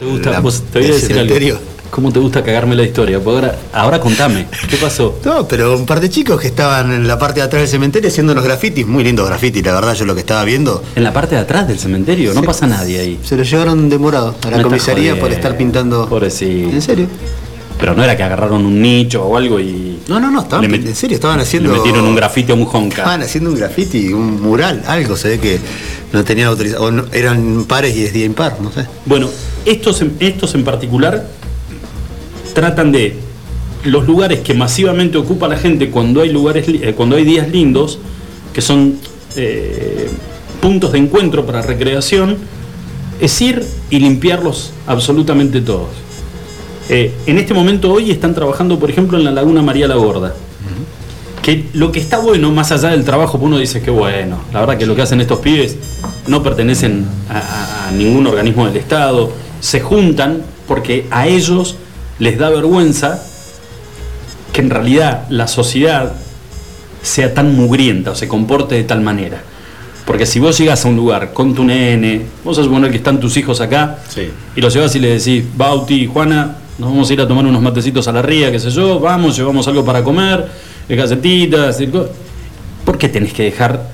¿Te gusta? Vos, te voy a decir algo. ¿Cómo te gusta cagarme la historia? ahora, ahora contame, ¿qué pasó? No, pero un par de chicos que estaban en la parte de atrás del cementerio haciendo unos grafitis, muy lindos grafitis, la verdad, yo lo que estaba viendo. ¿En la parte de atrás del cementerio? No pasa nadie ahí. Se lo llevaron demorado a la comisaría por estar pintando. sí. ¿En serio? Pero no era que agarraron un nicho o algo y. No, no, no, estaban, en serio, estaban haciendo. Le metieron un grafiti a un honka. Estaban haciendo un grafiti, un mural, algo, se ve que no tenían autorización. O eran pares y es día impar, no sé. Bueno, estos, estos en particular tratan de los lugares que masivamente ocupa la gente cuando hay lugares eh, cuando hay días lindos que son eh, puntos de encuentro para recreación es ir y limpiarlos absolutamente todos eh, en este momento hoy están trabajando por ejemplo en la laguna María la Gorda. Que lo que está bueno más allá del trabajo uno dice que bueno la verdad que lo que hacen estos pibes no pertenecen a ningún organismo del estado. Se juntan porque a ellos les da vergüenza que en realidad la sociedad sea tan mugrienta o se comporte de tal manera. Porque si vos llegas a un lugar con tu nene, vos a suponer que están tus hijos acá, y los llevas y le decís, Bauti, Juana, nos vamos a ir a tomar unos matecitos a la ría, qué sé yo, vamos, llevamos algo para comer, galletitas, ¿por qué tenés que dejar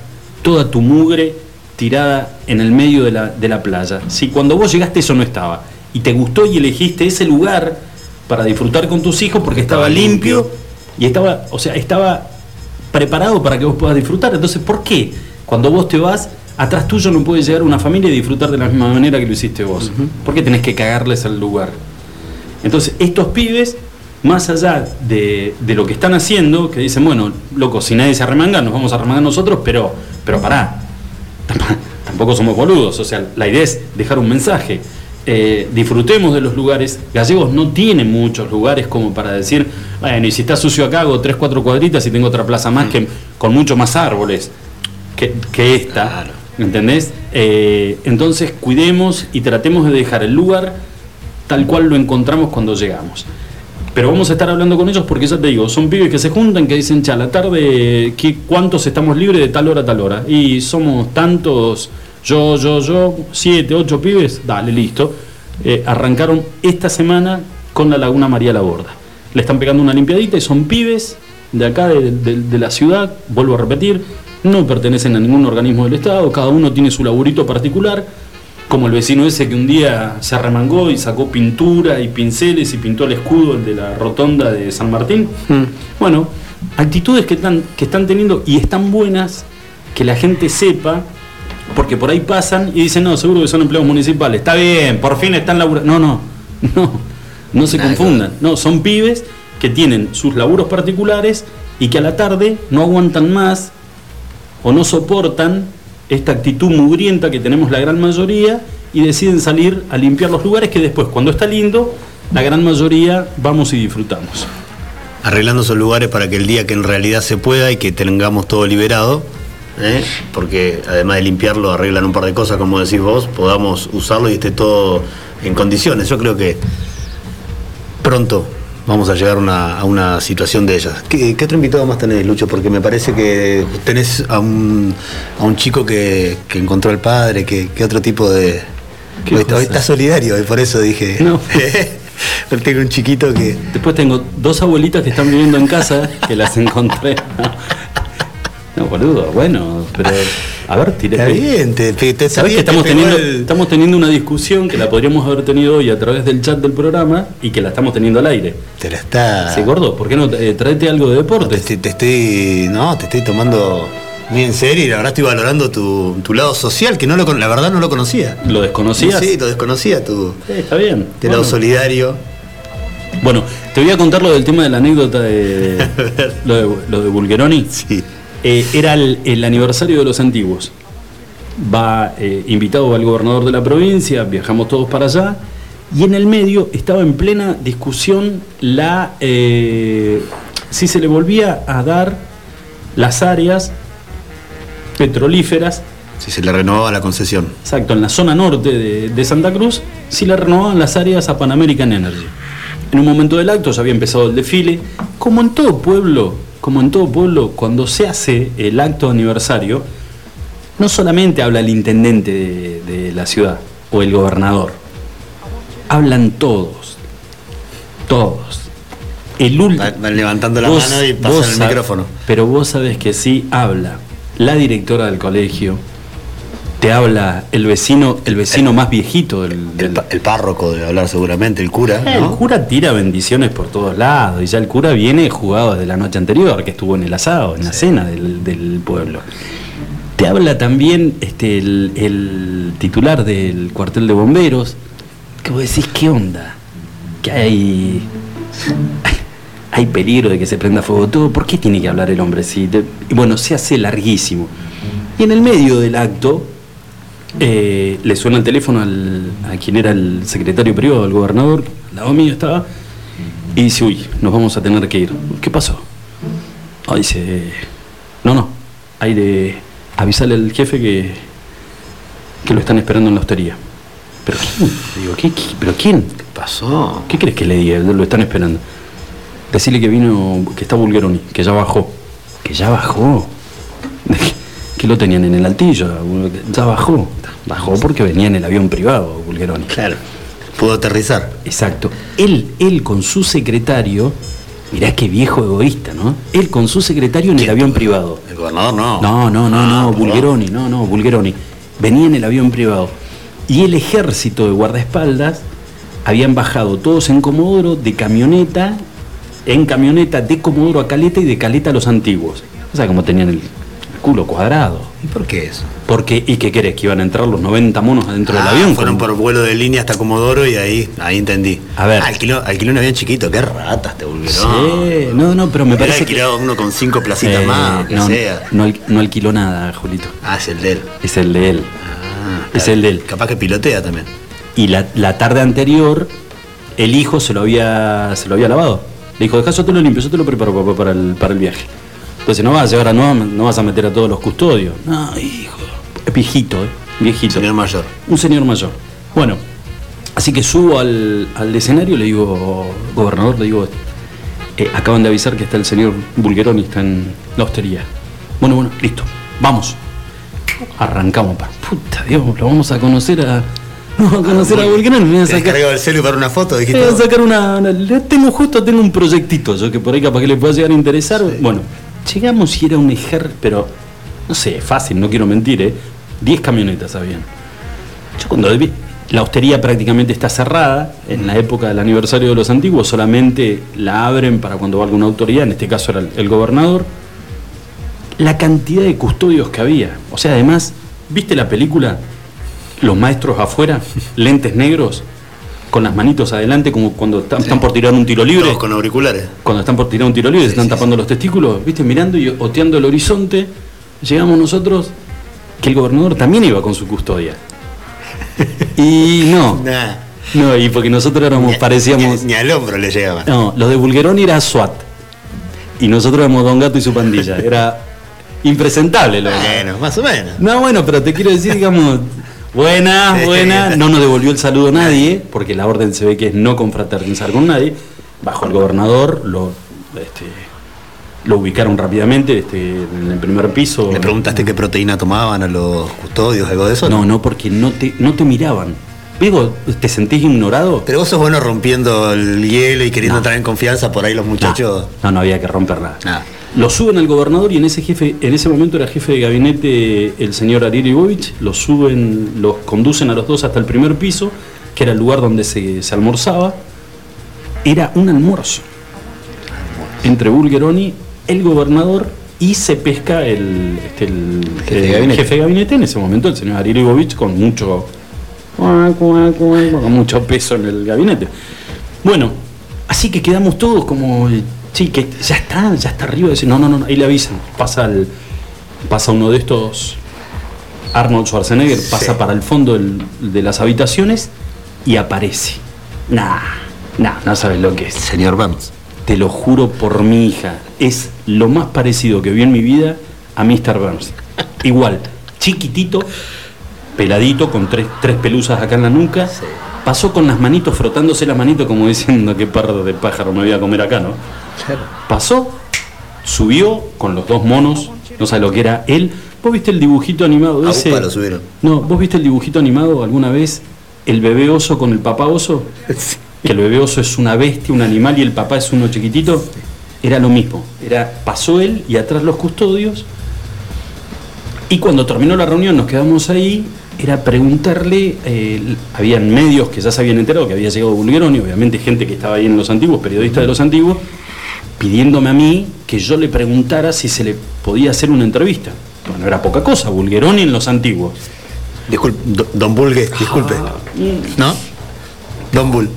toda tu mugre tirada en el medio de la, de la playa? Si cuando vos llegaste eso no estaba, y te gustó y elegiste ese lugar, para disfrutar con tus hijos porque estaba, limpio, y estaba, o sea, estaba preparado para que vos puedas disfrutar. Entonces, ¿por qué cuando vos te vas, atrás tuyo no puede llegar una familia y disfrutar de la misma manera que lo hiciste vos? ¿Por qué tenés que cagarles al lugar? Entonces, estos pibes, más allá de, lo que están haciendo, que dicen, bueno, loco, si nadie se arremanga, nos vamos a arremangar nosotros, pero, pero pará, tampoco somos boludos, o sea, la idea es dejar un mensaje. Eh, disfrutemos de los lugares. Gallegos no tiene muchos lugares como para decir, bueno, y si está sucio acá hago tres, cuatro cuadritas y tengo otra plaza más que con mucho más árboles que, esta. ¿Entendés? Eh, entonces cuidemos y tratemos de dejar el lugar tal cual lo encontramos cuando llegamos. Pero vamos a estar hablando con ellos porque ya te digo, son pibes que se juntan, que dicen, cha, la tarde, ¿cuántos estamos libres de tal hora a tal hora? Y somos tantos yo, yo, yo, siete, ocho pibes, dale, listo. Eh, arrancaron esta semana con la Laguna María la Borda. Le están pegando una limpiadita y son pibes de acá, de, la ciudad, vuelvo a repetir, no pertenecen a ningún organismo del Estado, cada uno tiene su laburito particular, como el vecino ese que un día se arremangó y sacó pintura y pinceles y pintó el escudo de la rotonda de San Martín. Hmm. Bueno, actitudes que están, que están teniendo y están buenas, que la gente sepa porque por ahí pasan y dicen, no, seguro que son empleados municipales. Está bien, por fin están laburando. No, no, no, no se confundan. No, son pibes que tienen sus laburos particulares y que a la tarde no aguantan más o no soportan esta actitud mugrienta que tenemos la gran mayoría y deciden salir a limpiar los lugares que después, cuando está lindo, la gran mayoría vamos y disfrutamos. Arreglando esos lugares para que el día que en realidad se pueda y que tengamos todo liberado, ¿eh? porque además de limpiarlo arreglan un par de cosas, como decís vos, podamos usarlo y esté todo en condiciones. Yo creo que pronto vamos a llegar a una situación de ellas. ¿Qué, otro invitado más tenés, Lucho? Porque me parece que tenés a un, a un chico que, encontró al padre, que, otro tipo de... Hoy está solidario y por eso dije... No. tengo un chiquito que... Después tengo dos abuelitas que están viviendo en casa, que las encontré. No, boludo, bueno, pero. A ver, tiré. Está bien, te, ¿Sabes que estamos teniendo, estamos teniendo una discusión que la podríamos haber tenido hoy a través del chat del programa y que la estamos teniendo al aire? Te la está. Sí, gordo, ¿por qué no eh, traete algo de deporte? te, estoy. No, te estoy tomando muy en serio y la verdad estoy valorando tu, lado social, que no lo, la verdad no lo conocía. ¿Lo desconocías? Sí, lo desconocía tu. Sí, está bien. Tu lado solidario. Bueno, te voy a contar lo del tema de la anécdota de, lo de, lo de Bulgeroni. Sí. Eh, era el, aniversario de los antiguos. Va eh, invitado al gobernador de la provincia, viajamos todos para allá, y en el medio estaba en plena discusión la eh, si se le volvía a dar las áreas petrolíferas. Si se le renovaba la concesión. Exacto, en la zona norte de, de Santa Cruz, si le renovaban las áreas a Pan American Energy. En un momento del acto ya había empezado el desfile. Como en todo pueblo como en todo pueblo, cuando se hace el acto de aniversario, no solamente habla el intendente de, la ciudad o el gobernador, hablan todos. Todos. El último. Van, van levantando la mano y pasan el micrófono. Pero vos sabés que sí habla la directora del colegio, te habla el vecino, el vecino más viejito del, El, del- pa- el párroco debe hablar seguramente, el cura, Eh, ¿no? El cura tira bendiciones por todos lados y ya el cura viene jugado desde la noche anterior, que estuvo en el asado, en la cena del, del pueblo. Te habla también este, el, el titular del cuartel de bomberos, que vos decís, ¿qué onda? Que hay, hay peligro de que se prenda fuego todo. ¿Por qué tiene que hablar el hombre? Si te- y bueno, se hace larguísimo. Y en el medio del acto, eh, le suena el teléfono al- a quien era el secretario privado del gobernador, al lado mío estaba, y dice, uy, nos vamos a tener que ir. ¿Qué pasó? Ah, dice, no, no, hay de avisarle al jefe que, que lo están esperando en la hostería. ¿Pero quién? Le Digo, ¿qué, qué- ¿pero quién? ¿Qué pasó? ¿Qué crees que le diga? Lo están esperando. Decirle que vino, que está Bulgeroni, que ya bajó. Que ya bajó. Que lo tenían en el altillo, ya bajó. Bajó porque venía en el avión privado, Bulgeroni. Claro. Pudo aterrizar. Exacto. Él, él con su secretario, mirá qué viejo egoísta, ¿no? Él con su secretario en el avión privado. El gobernador no. No, no, no, Ah, no, perdón. Bulgeroni, no, no, Bulgeroni. Venía en el avión privado. Y el ejército de guardaespaldas habían bajado todos en Comodoro de camioneta, en camioneta de Comodoro a Caleta y de Caleta a los antiguos. O sea, como tenían el culo cuadrado. ¿Y por qué eso? Porque, ¿y qué querés? ¿Que iban a entrar los 90 monos adentro del Ah, avión? Fueron Como- por vuelo de línea hasta Comodoro y ahí, ahí entendí. A ver. Alquiló, alquiló un avión chiquito, qué ratas te volvieron. Sí, no, no, pero me Hubiera parece que... alquilado uno con cinco placitas Eh, más, que no, sea. no no alquiló nada, Julito. Ah, es el de él. Es el de él. Ah, Es el de él. Capaz que pilotea también. Y la, la tarde anterior, el hijo se lo había, se lo había lavado. Le dijo, deja, yo te lo limpio, yo te lo preparo para el, para el viaje. Entonces no vas a llevar a, no, no vas a meter a todos los custodios. No, hijo. Es viejito, ¿eh? Viejito. Señor mayor. Un señor mayor. Bueno, así que subo al, al escenario, le digo, gobernador, le digo, eh, acaban de avisar que está el señor Bulgeroni, está en la hostería. Bueno, bueno, listo, vamos. Arrancamos, pa. puta Dios, lo vamos a conocer a. Vamos a conocer a Bulgeroni, me voy a ¿Te has sacar. cargado el celu para una foto? me Dijiste. voy a sacar una, Tengo justo tengo un proyectito, yo que por ahí capaz que le pueda llegar a interesar. Bueno, llegamos y era un ejército, pero no sé, fácil, no quiero mentir, ¿eh? 10 camionetas habían. Yo cuando vi, la hostería prácticamente está cerrada, en la época del aniversario de los antiguos solamente la abren para cuando va alguna autoridad, en este caso era el gobernador. La cantidad de custodios que había, o sea, además, ¿viste la película? Los maestros afuera, lentes negros, con las manitos adelante, como cuando están, por tirar un tiro libre Todos con auriculares. cuando están por tirar un tiro libre, se están tapando los testículos, viste, mirando y oteando el horizonte, llegamos nosotros, que el gobernador también iba con su custodia. Y no, Nah. no, y porque nosotros éramos, Ni- parecíamos. Ni, ni al hombro le llegaban. No, los de Bulgeroni era SWAT. Y nosotros éramos Don Gato y su pandilla. Era impresentable lo Bueno, más o menos. no, bueno, pero te quiero decir, digamos, buena, Sí. buena. No nos devolvió el saludo nadie, porque la orden se ve que es no confraternizar con nadie. Bajo el gobernador, lo, este, lo ubicaron rápidamente este, en el primer piso. ¿Le preguntaste qué proteína tomaban a los custodios, algo de eso? No, no, porque no te, no te miraban. Digo, ¿te sentís ignorado? Pero vos sos bueno rompiendo el hielo y queriendo No. entrar en confianza, por ahí los muchachos. No, no había que romper nada. Lo suben al gobernador y en ese jefe, en ese momento era jefe de gabinete el señor Ariel Ibovich, lo suben, los conducen a los dos hasta el primer piso, que era el lugar donde se, se almorzaba. Era un almuerzo entre Bulgeroni, el gobernador y se pesca el, este, el, Jefe de gabinete. jefe de gabinete, en ese momento el señor Ariel Ibovich con mucho con mucho peso en el gabinete. Bueno, así que quedamos todos como, sí, que ya está, ya está arriba. Dice, no, no, no, ahí le avisan. Pasa, el, pasa uno de estos, Arnold Schwarzenegger, pasa para el fondo del- de las habitaciones y aparece. Nah, nah, no sabes lo que es. Señor Burns. Te lo juro por mi hija. Es lo más parecido que vi en mi vida a Mr. Burns. Igual, chiquitito, peladito, con tres, tres pelusas acá en la nuca. Pasó con las manitos, frotándose las manitos como diciendo qué pardo de pájaro me voy a comer acá, ¿no? Pasó, subió con los dos monos, no sé lo que era él. ¿Vos viste el dibujito animado A ese? Lo subieron. No, ¿vos viste el dibujito animado alguna vez el bebé oso con el papá oso, que el bebé oso es una bestia, un animal y el papá es uno chiquitito, era lo mismo. Era, pasó él y atrás los custodios. Y cuando terminó la reunión nos quedamos ahí, era preguntarle, eh, habían medios que ya se habían enterado que había llegado Bulgeroni, obviamente gente que estaba ahí en los antiguos, periodistas de los antiguos, pidiéndome a mí que yo le preguntara si se le podía hacer una entrevista. Bueno, era poca cosa, Bulgeroni en los antiguos. Disculpe, do- don Bulgue, disculpe. Ah, mm. ¿No? Don Bull.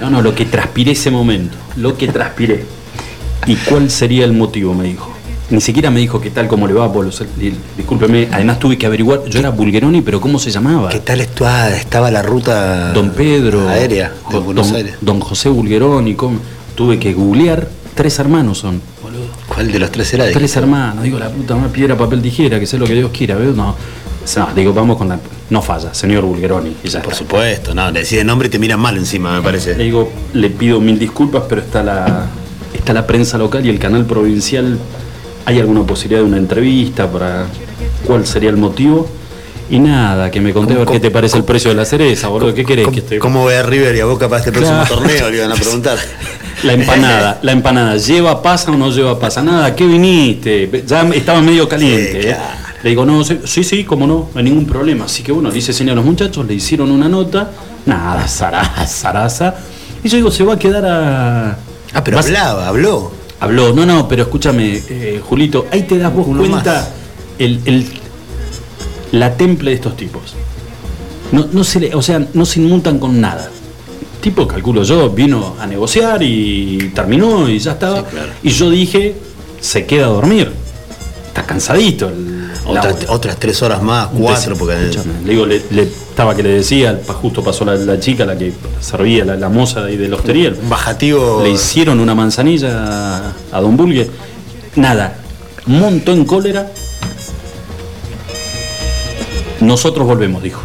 No, no, lo que transpiré ese momento, lo que transpiré. ¿Y cuál sería el motivo? Me dijo. Ni siquiera me dijo qué tal, cómo le va, Polo. Discúlpeme, además tuve que averiguar. Yo era Bulgeroni, pero ¿cómo se llamaba? ¿Qué tal estaba la ruta Don Pedro. aérea de Buenos don, Aires? don José Bulgeroni. ¿cómo? Tuve que googlear. Tres hermanos son. boludo. ¿Cuál de los tres era? Tres hermanos. Digo, la puta más piedra, papel, tijera, que sé lo que Dios quiera. ¿ves? No. No, digo, vamos con la. No falla, señor Bulgeroni. Y ya Por está. supuesto, no, le decís nombre y te miran mal encima, me Le parece. digo, le pido mil disculpas, pero está la, está la prensa local y el canal provincial. ¿Hay alguna posibilidad de una entrevista para cuál sería el motivo? Y nada, que me conté a ver ¿Cómo- qué te parece el precio de la cereza, boludo. ¿Qué querés que ¿Cómo, esté? cómo ve a River y a Boca para este próximo Claro. torneo? Le iban a preguntar. La empanada, la empanada, ¿lleva pasa o no lleva pasa? Nada, ¿qué viniste? Ya estaba medio caliente. Sí, ¿eh? Le digo, no, sí, sí, cómo no, no hay ningún problema. Así que bueno, le hice señal a los muchachos, le hicieron una nota, nada, zaraza, zaraza. Y yo digo, se va a quedar a. Ah, pero vas- hablaba, habló. Habló, no, no, pero escúchame, eh, Julito, ahí te das vos Uno cuenta el- la temple de estos tipos. No, no se le, o sea, no se inmutan con nada. Tipo, calculo yo, vino a negociar y terminó y ya estaba. Sí, claro. Y yo dije, se queda a dormir. Está cansadito. el- Otras, tres horas más, cuatro, porque. Le digo, le, le- estaba que le decía, justo pasó la, la chica, la que servía, la, la moza ahí de la hostería. Un bajativo. Le hicieron una manzanilla a, a Don Bulgue. Nada, montó en cólera. Nosotros volvemos, dijo.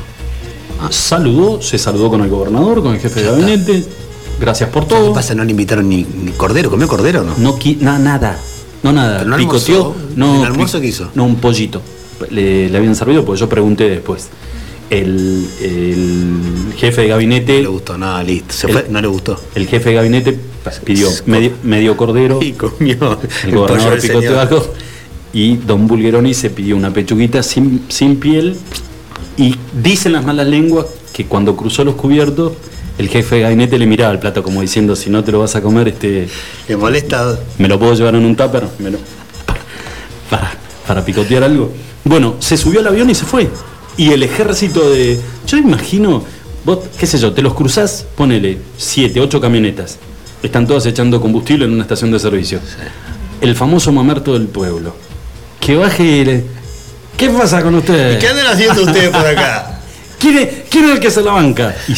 Saludó, se saludó con el gobernador, con el jefe de gabinete. Gracias por ¿Qué todo. pasa? ¿No le invitaron ni, ni cordero? ¿Comió cordero no? No, na- nada. No nada. No Picoteó. No, ¿En el almuerzo qué hizo? No, un pollito. Le, le habían servido porque yo pregunté después. El, el jefe de No gabinete. le gustó, nada, listo. Se El- fue, no le gustó. El jefe de gabinete pidió medio, medio cordero. Y comió El gobernador picoteó algo. Y don Bulgeroni se pidió una pechuguita sin, sin piel. Y dicen las malas lenguas que cuando cruzó los cubiertos, el jefe de gabinete le miraba al plato como diciendo: Si no te lo vas a comer, este, Le molesta. ¿me lo puedo llevar en un tupper? Me lo- para, para picotear algo. Bueno, se subió al avión y se fue. Y el ejército de. Yo imagino, vos, qué sé yo, te los cruzás, ponele siete, ocho camionetas. Están todas echando combustible en una estación de servicio. El famoso mamerto del pueblo. Que baje le- ¿Qué pasa con ustedes? ¿Y qué andan haciendo ustedes por acá? ¿Quién es, quién es el que se la banca? Y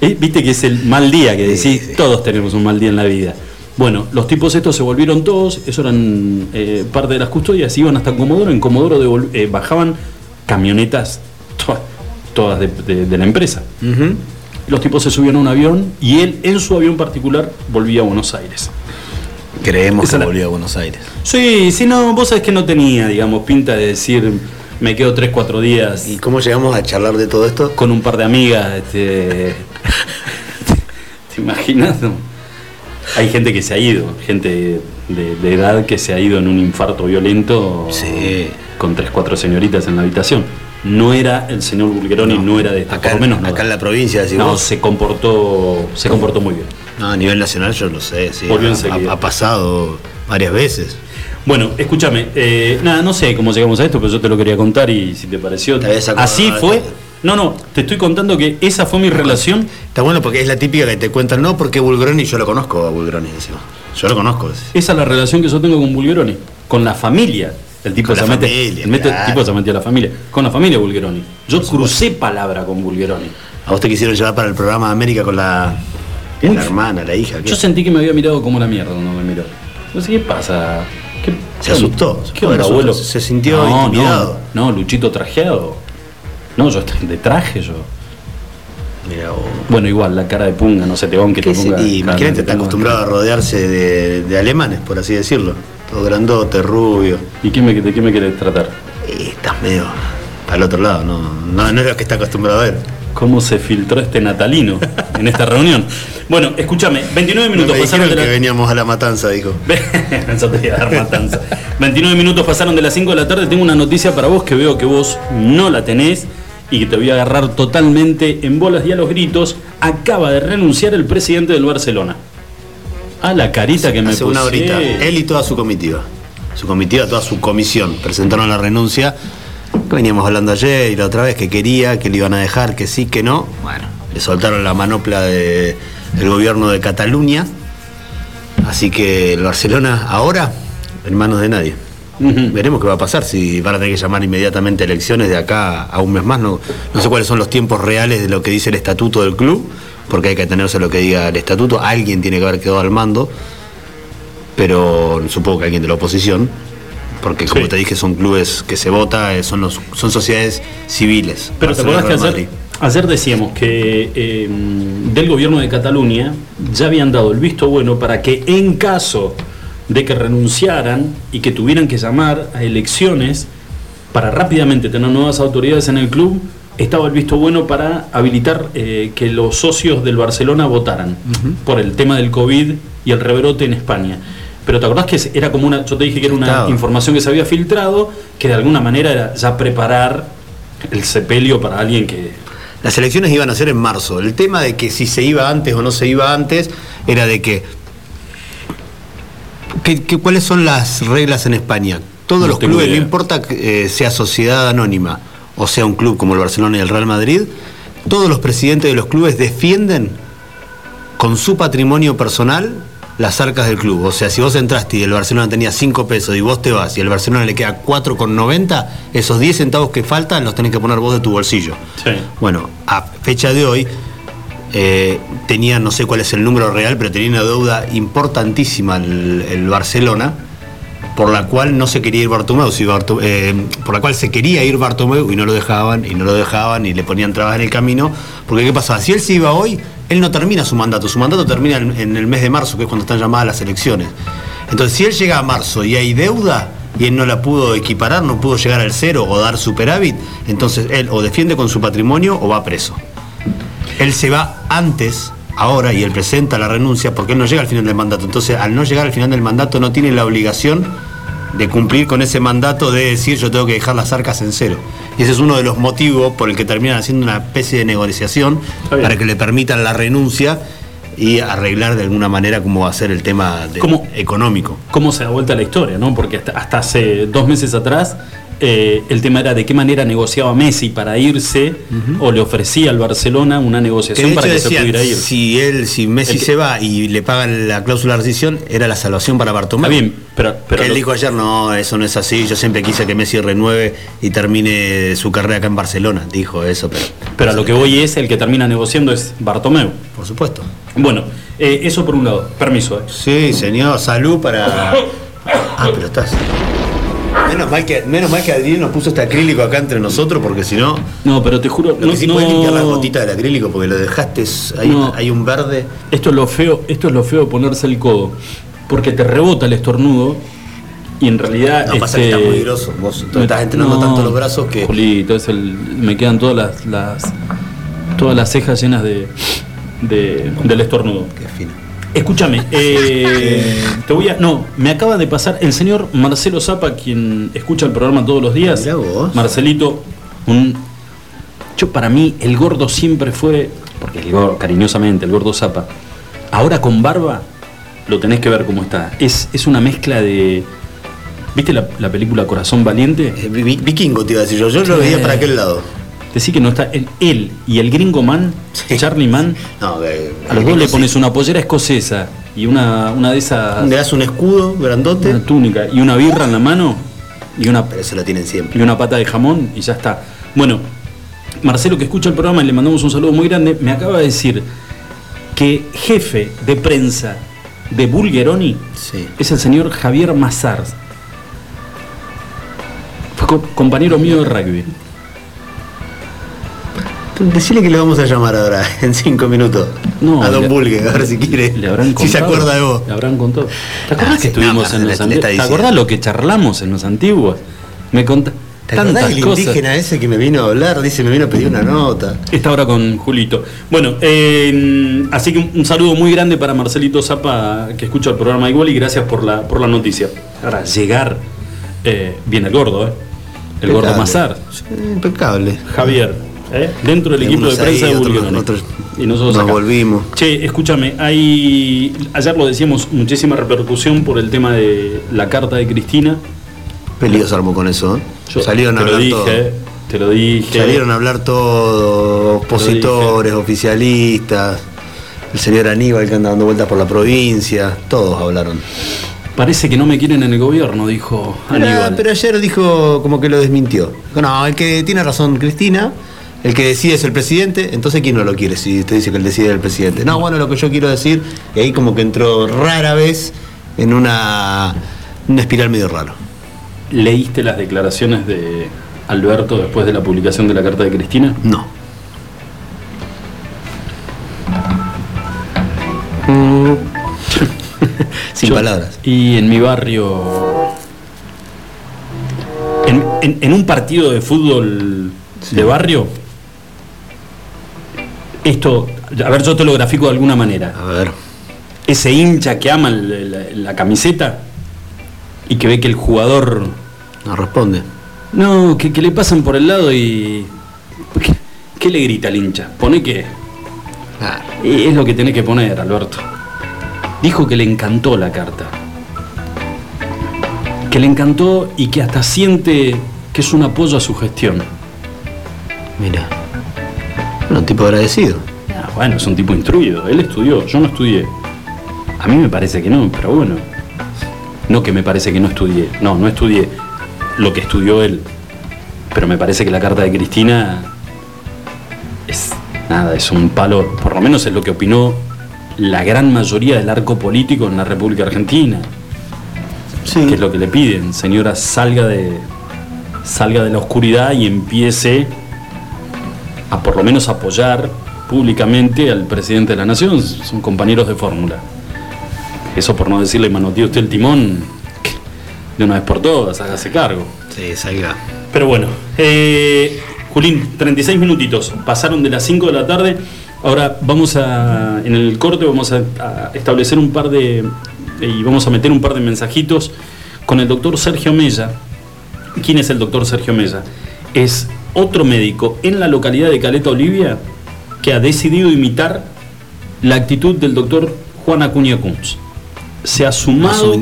eh, Viste que es el mal día que decís, Sí, sí. todos tenemos un mal día en la vida. Bueno, los tipos estos se volvieron todos, eso eran eh, parte de las custodias, iban hasta Comodoro, en Comodoro devol- eh, bajaban camionetas to- todas de, de- de la empresa. Los tipos se subían a un avión y él en su avión particular volvía a Buenos Aires. Creemos Esa que la- volvió a Buenos Aires. Sí, si no, vos sabés que no tenía, digamos, pinta de decir, me quedo 3, 4 días ¿Y cómo llegamos a charlar de todo esto? con un par de amigas. Este, ¿Te imaginas? no? Hay gente que se ha ido, gente de, de edad que se ha ido en un infarto violento Sí. con tres, cuatro señoritas en la habitación. No era el señor Bulgeroni, no, era de esta, Acá, por lo menos no. acá en la provincia, decís no, vos. se comportó, se comportó muy bien. No, a nivel nacional yo lo sé, sí. Ha- pasado varias veces. Bueno, escúchame, eh, nada, no sé cómo llegamos a esto, pero yo te lo quería contar y si te pareció. Te Así fue. No, no, te estoy contando que esa fue mi relación. Está bueno porque es la típica que te cuentan, no, porque Bulgroni, yo lo conozco a Bulgroni, encima. Yo lo conozco. Esa es la relación que yo tengo con Bulgeroni, con la familia. El tipo, Con se la mete, familia, el mete- claro. tipo se metió a la familia, con la familia Bulgeroni. Yo crucé palabra con Bulgeroni. A vos te quisieron llevar para el programa de América con la, con Muy la hermana, la hija. ¿qué? Yo sentí que me había mirado como la mierda cuando me miró. No sé qué pasa. ¿Qué, Se asustó, ¿Qué onda, abuelo? se sintió no, intimidado. No, no, Luchito trajeado. No, yo estoy de traje yo. Mirá vos. Bueno, igual, la cara de punga, no se te va que te ¿Qué se- ponga. y imagínate, está acostumbrado a rodearse de, de alemanes, por así decirlo. Todo grandote, rubio. ¿Y qué me, de qué me querés tratar? Y estás medio al otro lado, no, no, no es lo que está acostumbrado a ver. Cómo se filtró este natalino en esta reunión. Bueno, escúchame, 29 minutos Me pasaron de la... que veníamos a la matanza, dijo. Eso te iba a dar matanza. 29 minutos pasaron de las 5 de la tarde. Tengo una noticia para vos que veo que vos no la tenés y que te voy a agarrar totalmente en bolas y a los gritos. Acaba de renunciar el presidente del Barcelona. A la carita que me Hace una horita, él y toda su comitiva. Su comitiva, toda su comisión. Presentaron la renuncia. Que veníamos hablando ayer y la otra vez que quería, que le iban a dejar, que sí, que no. Bueno, le soltaron la manopla de- del gobierno de Cataluña. Así que el Barcelona ahora en manos de nadie. Veremos qué va a pasar, si van a tener que llamar inmediatamente elecciones de acá a un mes más. No, no sé cuáles son los tiempos reales de lo que dice el estatuto del club, porque hay que atenerse a lo que diga el estatuto. Alguien tiene que haber quedado al mando, pero supongo que alguien de la oposición, porque como Sí. te dije son clubes que se vota, eh, son, los, son sociedades civiles. Pero te acordás que ayer, ayer decíamos que eh, del gobierno de Cataluña ya habían dado el visto bueno para que en caso de que renunciaran y que tuvieran que llamar a elecciones para rápidamente tener nuevas autoridades en el club, estaba el visto bueno para habilitar eh, que los socios del Barcelona votaran por el tema del COVID y el rebrote en España. Pero te acordás que era como una, yo te dije que era una información que se había filtrado, que de alguna manera era ya preparar el sepelio para alguien que... Las elecciones iban a ser en marzo. El tema de que si se iba antes o no se iba antes era de que. que- que- ¿Cuáles son las reglas en España? Todos No los clubes, no importa que eh, sea sociedad anónima o sea un club como el Barcelona y el Real Madrid, todos los presidentes de los clubes defienden con su patrimonio personal las arcas del club. O sea, si vos entraste y el Barcelona tenía 5 pesos y vos te vas y el Barcelona le queda 4,90, esos 10 centavos que faltan los tenés que poner vos de tu bolsillo. Sí. Bueno, a fecha de hoy eh, tenía, no sé cuál es el número real, pero tenía una deuda importantísima el, el Barcelona, por la cual no se quería ir Bartomeu, si eh, por la cual se quería ir Bartomeu y no lo dejaban, y no lo dejaban, y le ponían trabas en el camino, porque ¿qué pasaba? Si él se iba hoy, él no termina su mandato, su mandato termina en, el mes de marzo, que es cuando están llamadas las elecciones. Entonces, si él llega a marzo y hay deuda, y él no la pudo equiparar, no pudo llegar al cero o dar superávit, entonces él o defiende con su patrimonio o va preso. Él se va antes, ahora, y él presenta la renuncia porque él no llega al final del mandato. Entonces, al no llegar al final del mandato, no tiene la obligación de cumplir con ese mandato de decir yo tengo que dejar las arcas en cero. Y ese es uno de los motivos por el que terminan haciendo una especie de negociación para que le permitan la renuncia y arreglar de alguna manera cómo va a ser el tema de- ¿Cómo? económico. cómo se da vuelta la historia, ¿no? Porque hasta, hasta hace dos meses atrás eh, el tema era de qué manera negociaba Messi para irse o le ofrecía al Barcelona una negociación para que se pudiera ir. si él, si Messi El se va y le pagan la cláusula de rescisión, era la salvación para Bartomeu. Está bien, pero, pero él lo- dijo ayer, no, eso no es así, yo siempre quise que Messi renueve y termine su carrera acá en Barcelona, dijo eso, pero... pero a lo que voy es el que termina negociando es Bartomeu. Por supuesto. Bueno, eh, eso por un lado. Permiso. eh. Sí, señor, salud para... Ah, pero estás... Menos mal, que, menos mal que Adrián nos puso este acrílico acá entre nosotros, porque si no... No, pero te juro, Lo no, que sí no- puedes limpiar las gotitas del acrílico, porque lo dejaste, hay, No. hay un verde... Esto es lo feo, esto es lo feo de ponerse el codo, porque te rebota el estornudo y en realidad No, pasa este, que está muy grosso, vos estás entrenando no, tanto los brazos que... Julito, es el, me quedan todas las, las- todas las cejas llenas de, de- del estornudo. Qué fino. Escúchame, eh, te voy a. No, me acaba de pasar el señor Marcelo Zapa, quien escucha el programa todos los días. Vos. Marcelito, un. Yo, para mí, el gordo siempre fue. Porque el gordo, cariñosamente, el gordo Zapa. Ahora con barba, lo tenés que ver cómo está. Es, es una mezcla de. ¿Viste la, la película Corazón Valiente? Eh, vi- Vikingo te iba a decir yo, yo lo veía para aquel lado. Decí que no está. Él, él y el gringo man, Sí. Charlie Man, No, a los dos le sí. pones una pollera escocesa y una, una de esas. Le das un escudo grandote, Una túnica y una birra en la mano y una, pero eso lo tienen siempre. y una pata de jamón y ya está. Bueno, Marcelo que escucha el programa y le mandamos un saludo muy grande, me acaba de decir que jefe de prensa de Bulgeroni Sí. es el señor Javier Mazar. Fue co- compañero mío de rugby. Decirle que le vamos a llamar ahora, en cinco minutos. No, a Don le- Bulge, a ver si quiere. Le habrán contado. si se acuerda de vos. Le habrán contado. ¿Te acuerdas Ah, que estuvimos en los antiguos? ¿Te acordás lo que charlamos en los antiguos? Me conta- ¿Te acordás del indígena ese que me vino a hablar? Dice, me vino a pedir una nota. Está ahora con Julito. Bueno, eh, así que un, saludo muy grande para Marcelito Zapa, que escucha el programa igual, y gracias por la, por la noticia. Ahora, llegar, eh, viene el gordo, ¿eh? El gordo. Mazar. Impecable. Javier, ¿eh? dentro del equipo de prensa ahí, de otros Y nosotros nos acá. volvimos. Che, escúchame, hay. Ayer lo decíamos, muchísima repercusión por el tema de la carta de Cristina. Pelíos armó con eso, ¿eh? Yo Salieron a te lo hablar dije, todo. te lo dije. Salieron a hablar todos, opositores, oficialistas, el señor Aníbal que anda dando vueltas por la provincia, todos hablaron. Parece que no me quieren en el gobierno, dijo Aníbal. Ah, pero ayer dijo como que lo desmintió. No, el que tiene razón Cristina, el que decide es el presidente, entonces ¿quién no lo quiere si usted dice que el decide es el presidente? No, bueno, lo que yo quiero decir, y ahí como que entró rara vez en una, una espiral medio raro. ¿Leíste las declaraciones de Alberto después de la publicación de la carta de Cristina? No. Sin Yo- palabras. Y en mi barrio. En, en- en un partido de fútbol de barrio. Esto. A ver, yo te lo grafico de alguna manera. A ver. Ese hincha que ama la, la camiseta y que ve que el jugador. No responde. No, que, que le pasan por el lado y. ¿Qué, qué le grita al hincha? Pone que. Ah, Es lo que tenés que poner, Alberto. Dijo que le encantó la carta. Que le encantó y que hasta siente que es un apoyo a su gestión. mira. Bueno, un tipo agradecido. Ah, bueno, es un tipo instruido. Él estudió, yo no estudié. A mí me parece que no, pero bueno. No que me parece que no estudié. No, no estudié lo que estudió él. Pero me parece que la carta de Cristina es nada, es un palo, por lo menos es lo que opinó la gran mayoría del arco político en la República Argentina. Sí. que es lo que le piden, señora, salga de salga de la oscuridad y empiece a por lo menos apoyar públicamente al presidente de la nación, son compañeros de fórmula. Eso por no decirle manotee usted el timón de una vez por todas, hágase cargo. Sí, salga. Pero bueno, eh, Julín, 36 minutitos, pasaron de las 5 de la tarde. Ahora vamos a, en el corte vamos a, a establecer un par de, y vamos a meter un par de mensajitos con el doctor Sergio Mella. ¿Quién es el doctor Sergio Mella? Es otro médico en la localidad de Caleta Olivia que ha decidido imitar la actitud del doctor Juan Acuña Kunz. Se ha sumado,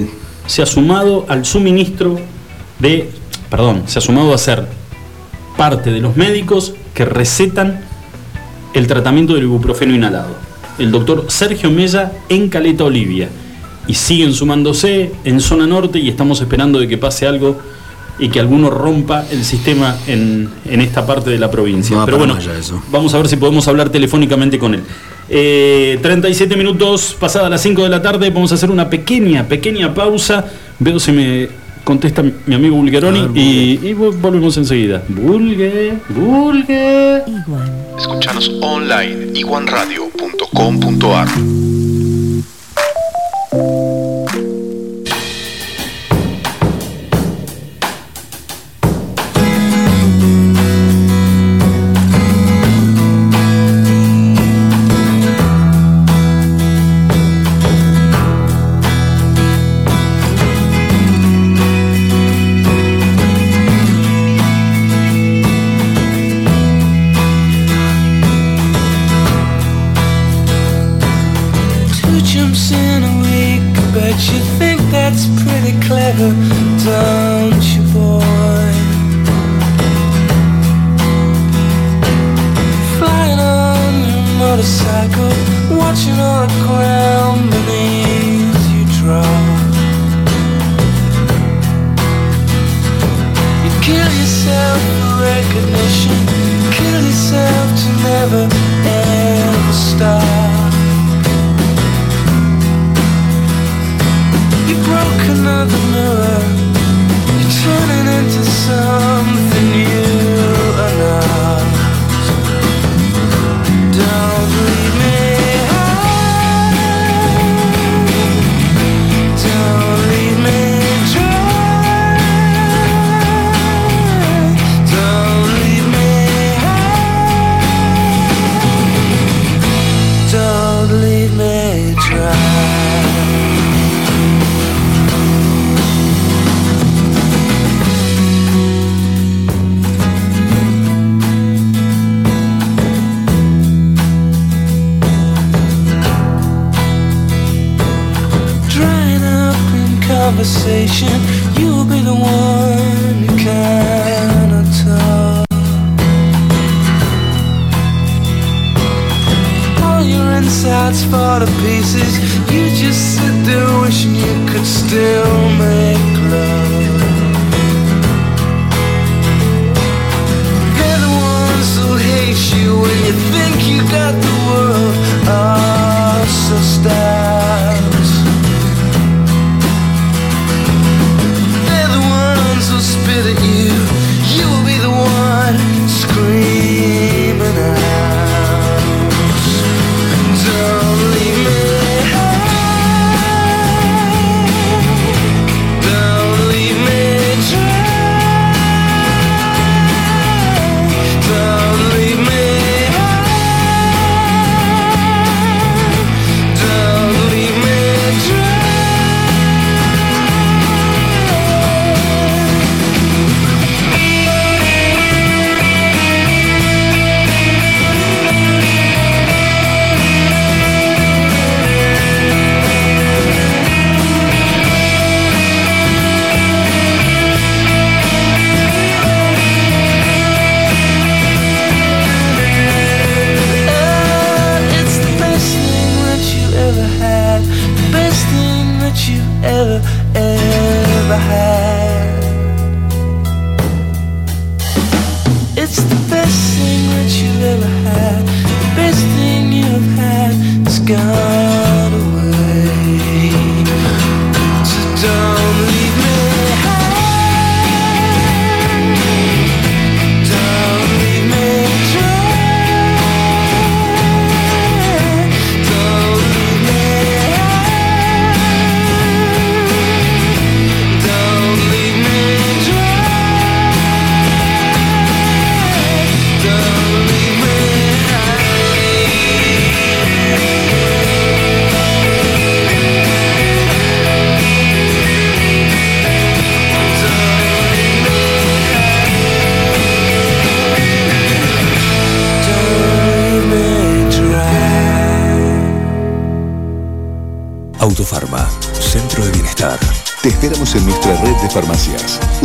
se ha sumado al suministro de, perdón, se ha sumado a ser parte de los médicos que recetan el tratamiento del ibuprofeno inhalado. El doctor Sergio Mella en Caleta Olivia. Y siguen sumándose en zona norte y estamos esperando de que pase algo y que alguno rompa el sistema en, en esta parte de la provincia. No Pero bueno, eso. vamos a ver si podemos hablar telefónicamente con él. Eh, 37 minutos pasadas las 5 de la tarde, vamos a hacer una pequeña, pequeña pausa. Veo si me contesta mi amigo ver, y, y vol- volvemos enseguida. Bulge, Bulge. Escuchanos online iguanradio.com.ar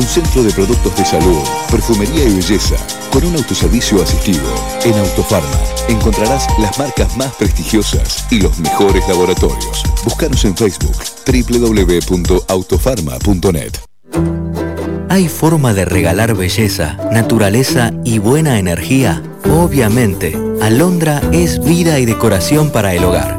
centro de productos de salud, perfumería y belleza, con un autoservicio asistido. En Autofarma encontrarás las marcas más prestigiosas y los mejores laboratorios. Búscanos en Facebook www.autofarma.net. ¿Hay forma de regalar belleza, naturaleza y buena energía? Obviamente, Alondra es vida y decoración para el hogar.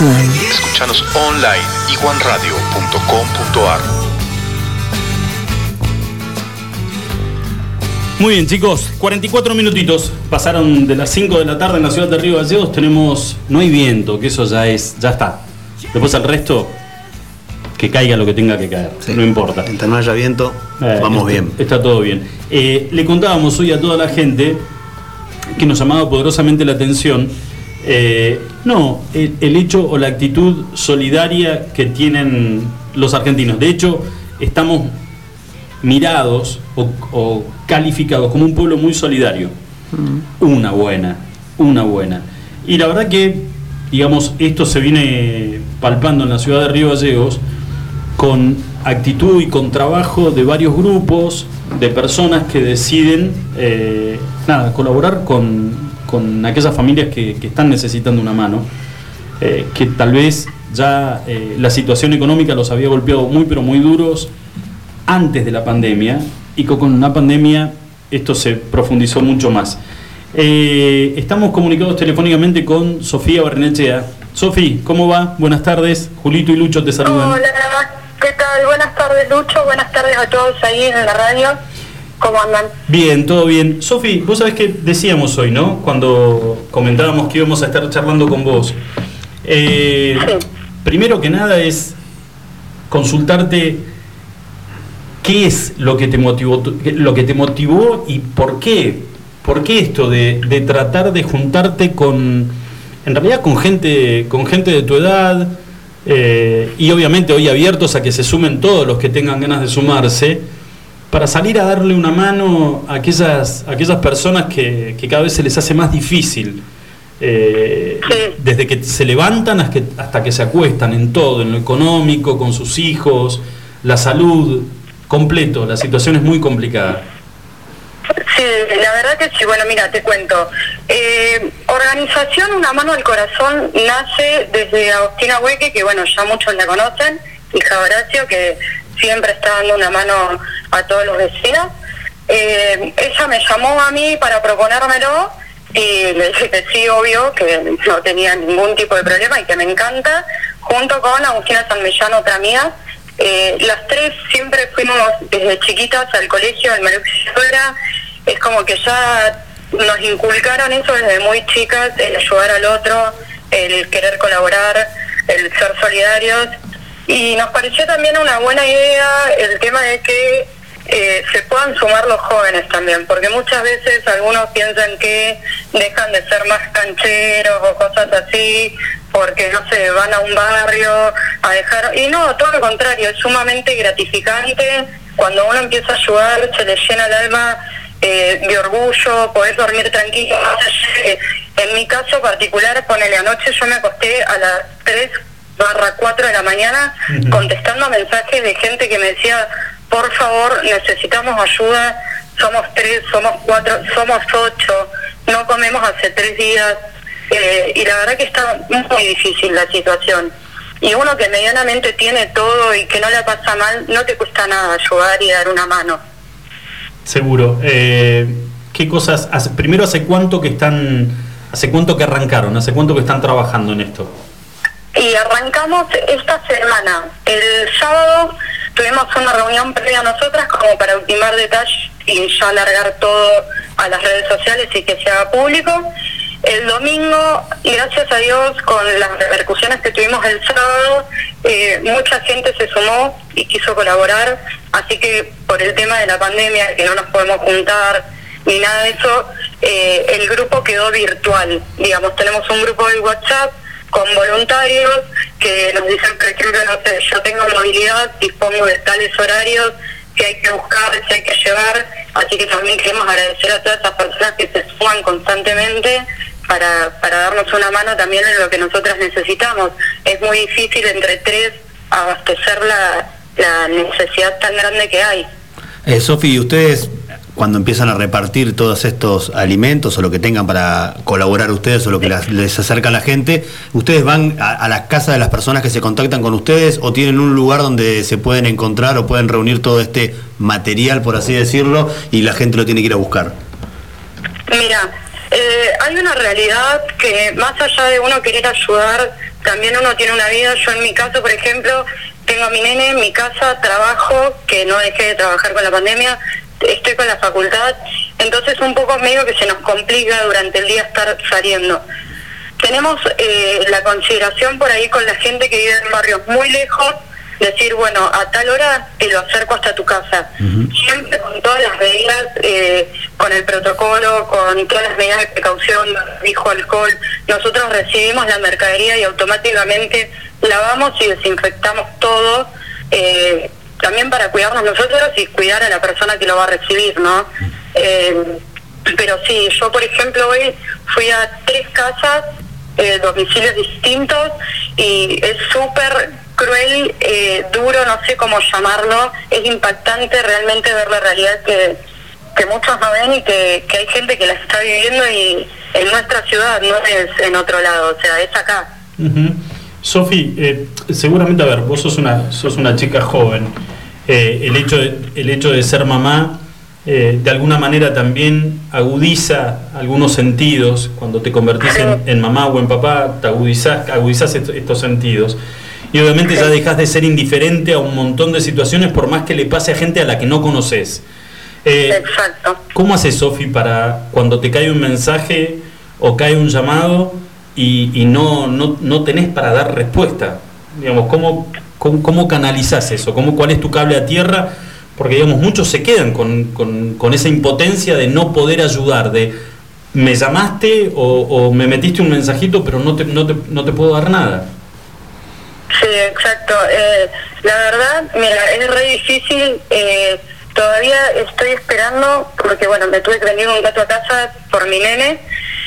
Escúchanos online iguanradio.com.ar. Muy bien, chicos, 44 minutitos pasaron de las 5 de la tarde en la ciudad de Río Gallegos. Tenemos, no hay viento, que eso ya es, ya está. Después al resto, que caiga lo que tenga que caer, Sí. no importa. Mientras no haya viento, Eh, vamos está- bien. Está todo bien. Eh, le contábamos hoy a toda la gente que nos llamaba poderosamente la atención Eh, no, el, el hecho o la actitud solidaria que tienen los argentinos. De hecho, estamos mirados o, o calificados como un pueblo muy solidario. Una buena, una buena. Y la verdad que, digamos, esto se viene palpando en la ciudad de Río Gallegos con actitud y con trabajo de varios grupos de personas que deciden eh, nada, colaborar con, con aquellas familias que, que están necesitando una mano, eh, que tal vez ya eh, la situación económica los había golpeado muy pero muy duros antes de la pandemia y que con una pandemia esto se profundizó mucho más. Eh, estamos comunicados telefónicamente con Sofía Barrenechea. Sofi, ¿cómo va? Buenas tardes. Julito y Lucho te saludan. Hola, ¿qué tal? Buenas tardes, Lucho. Buenas tardes a todos ahí en la radio. ¿Cómo andan? Bien, todo bien. Sofi, vos sabés que decíamos hoy, ¿no? Cuando comentábamos que íbamos a estar charlando con vos. Eh, Sí. Primero que nada es consultarte qué es lo que te motivó, lo que te motivó y por qué. ¿Por qué esto de, de tratar de juntarte con, en realidad con gente, con gente de tu edad eh, y obviamente hoy abiertos a que se sumen todos los que tengan ganas de sumarse? Para salir a darle una mano a aquellas, a aquellas personas que, que cada vez se les hace más difícil, eh, Sí. desde que se levantan hasta que, hasta que se acuestan en todo, en lo económico, con sus hijos, la salud, completo, la situación es muy complicada. Sí, la verdad que sí. Bueno, mira, te cuento. Eh, organización Una Mano al Corazón nace desde Agustina Hueque, que bueno, ya muchos la conocen, hija Horacio, que siempre está dando una mano a todos los vecinos. Eh, ella me llamó a mí para proponérmelo y le dije que sí, obvio, que no tenía ningún tipo de problema y que me encanta, junto con Agustina San Millán, otra mía. Eh, las tres siempre fuimos desde chiquitas al colegio, al María Auxiliadora. Es como que ya nos inculcaron eso desde muy chicas, el ayudar al otro, el querer colaborar, el ser solidarios. Y nos pareció también una buena idea el tema de que eh, se puedan sumar los jóvenes también, porque muchas veces algunos piensan que dejan de ser más cancheros o cosas así, porque no sé, van a un barrio a dejar... Y no, todo lo contrario, es sumamente gratificante. Cuando uno empieza a ayudar, se le llena el alma eh, de orgullo, poder dormir tranquilo. Eh, En mi caso particular, ponele anoche, yo me acosté a las 3 barra 4 de la mañana contestando mensajes de gente que me decía, por favor, necesitamos ayuda, somos tres, somos cuatro, somos ocho, no comemos hace tres días, eh, y la verdad que está muy difícil la situación. Y uno que medianamente tiene todo y que no la pasa mal, no te cuesta nada ayudar y dar una mano. Seguro. Eh, ¿Qué cosas? hace- primero, ¿hace cuánto que están, hace cuánto que arrancaron? ¿Hace cuánto que están trabajando en esto? Y arrancamos esta semana. El sábado tuvimos una reunión previa a nosotras como para ultimar detalles y ya alargar todo a las redes sociales y que se haga público. El domingo, gracias a Dios, con las repercusiones que tuvimos el sábado, eh, mucha gente se sumó y quiso colaborar. Así que por el tema de la pandemia, que no nos podemos juntar ni nada de eso, eh, el grupo quedó virtual. Digamos, tenemos un grupo de WhatsApp con voluntarios que nos dicen, por ejemplo, no sé, yo tengo movilidad, dispongo de tales horarios que hay que buscar, que hay que llevar, así que también queremos agradecer a todas esas personas que se suman constantemente para, para darnos una mano también en lo que nosotras necesitamos. Es muy difícil entre tres abastecer la, la necesidad tan grande que hay. Eh, Sofi, ustedes cuando empiezan a repartir todos estos alimentos o lo que tengan para colaborar ustedes o lo que las- les acerca a la gente, ¿ustedes van a, a las casas de las personas que se contactan con ustedes o tienen un lugar donde se pueden encontrar o pueden reunir todo este material, por así decirlo, y la gente lo tiene que ir a buscar? Mira, eh, hay una realidad que más allá de uno querer ayudar, también uno tiene una vida. Yo en mi caso, por ejemplo, tengo a mi nene en mi casa, trabajo, que no dejé de trabajar con la pandemia, estoy con la facultad, entonces un poco medio que se nos complica durante el día estar saliendo. Tenemos eh, la consideración por ahí con la gente que vive en barrios muy lejos decir, bueno, a tal hora te lo acerco hasta tu casa. Siempre con todas las medidas, eh, con el protocolo, con todas las medidas de precaución, dijo alcohol. Nosotros recibimos la mercadería y automáticamente lavamos y desinfectamos todo. eh, también para cuidarnos nosotros y cuidar a la persona que lo va a recibir, ¿no? Eh, pero sí, yo por ejemplo hoy fui a tres casas, eh, domicilios distintos y es súper cruel, eh, duro, no sé cómo llamarlo, es impactante realmente ver la realidad que, que muchos no ven y que, que hay gente que la está viviendo y en nuestra ciudad, no es en otro lado, o sea, es acá. Ujú. Sofi, eh, seguramente, a ver, vos sos una, sos una chica joven. Eh, el, hecho de, el hecho de ser mamá, eh, de alguna manera también agudiza algunos sentidos. Cuando te convertís en, en mamá o en papá, te agudizás, agudizás est- estos sentidos. Y obviamente ya dejas de ser indiferente a un montón de situaciones, por más que le pase a gente a la que no conoces. Eh, Exacto. ¿Cómo haces, Sofi, para cuando te cae un mensaje o cae un llamado y, y no, no, no tenés para dar respuesta? Digamos, ¿cómo, cómo, cómo canalizás eso? ¿Cómo, ¿Cuál es tu cable a tierra? Porque, digamos, muchos se quedan con, con- esa impotencia de no poder ayudar, de me llamaste o, o me metiste un mensajito, pero no te, no te, no te puedo dar nada. Sí, exacto. Eh, la verdad, mira, es re difícil. eh, todavía estoy esperando, porque bueno, me tuve que venir un gato a casa por mi nene,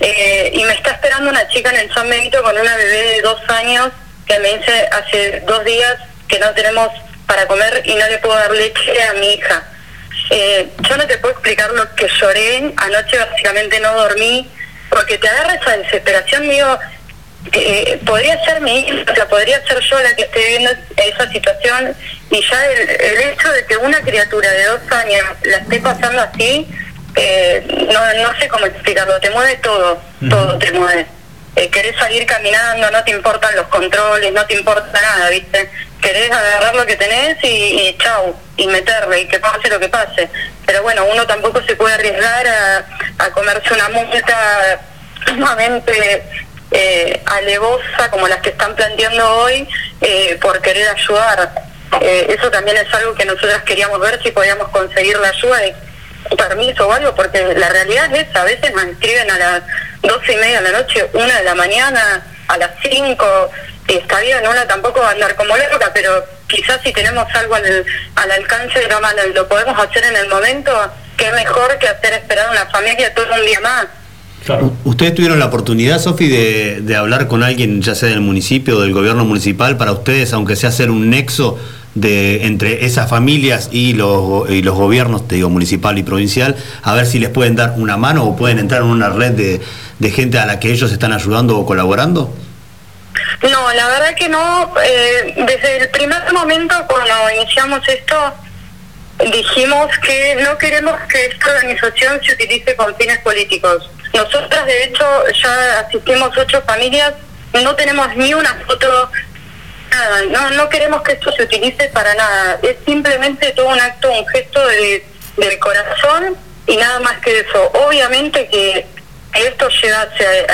eh, y me está esperando una chica en el San Benito con una bebé de dos años que me dice hace dos días que no tenemos para comer y no le puedo dar leche a mi hija. Eh, yo no te puedo explicar lo que lloré, anoche básicamente no dormí, porque te agarra esa desesperación, digo, eh, podría ser mi hija, o sea, podría ser yo la que esté viviendo esa situación y ya el, el hecho de que una criatura de dos años la esté pasando así, eh, no, no sé cómo explicarlo, te mueve todo, todo te mueve. Eh, querés salir caminando, no te importan los controles, no te importa nada, ¿viste? Querés agarrar lo que tenés y, y chau, y meterle, y que pase lo que pase. Pero bueno, uno tampoco se puede arriesgar a, a comerse una multa sumamente eh, alevosa como las que están planteando hoy eh, por querer ayudar. Eh, eso también es algo que nosotras queríamos ver si podíamos conseguir la ayuda permiso o algo, porque la realidad es esa, a veces nos escriben a las doce y media de la noche, una de la mañana, a las cinco, y está bien, una tampoco va a andar como loca, pero quizás si tenemos algo al, al alcance de la mano y lo podemos hacer en el momento, qué mejor que hacer esperar a una familia todo un día más. Claro. ¿Ustedes tuvieron la oportunidad, Sofi, de, de hablar con alguien, ya sea del municipio o del gobierno municipal, para ustedes, aunque sea hacer un nexo de entre esas familias y los, y los gobiernos, te digo, municipal y provincial, a ver si les pueden dar una mano o pueden entrar en una red de, de gente a la que ellos están ayudando o colaborando? No, la verdad que no. eh, desde el primer momento cuando iniciamos esto, dijimos que no queremos que esta organización se utilice con fines políticos. Nosotras, de hecho, ya asistimos ocho familias, no tenemos ni una foto, nada, no, no queremos que esto se utilice para nada. Es simplemente todo un acto, un gesto de- del corazón y nada más que eso. Obviamente que esto llegase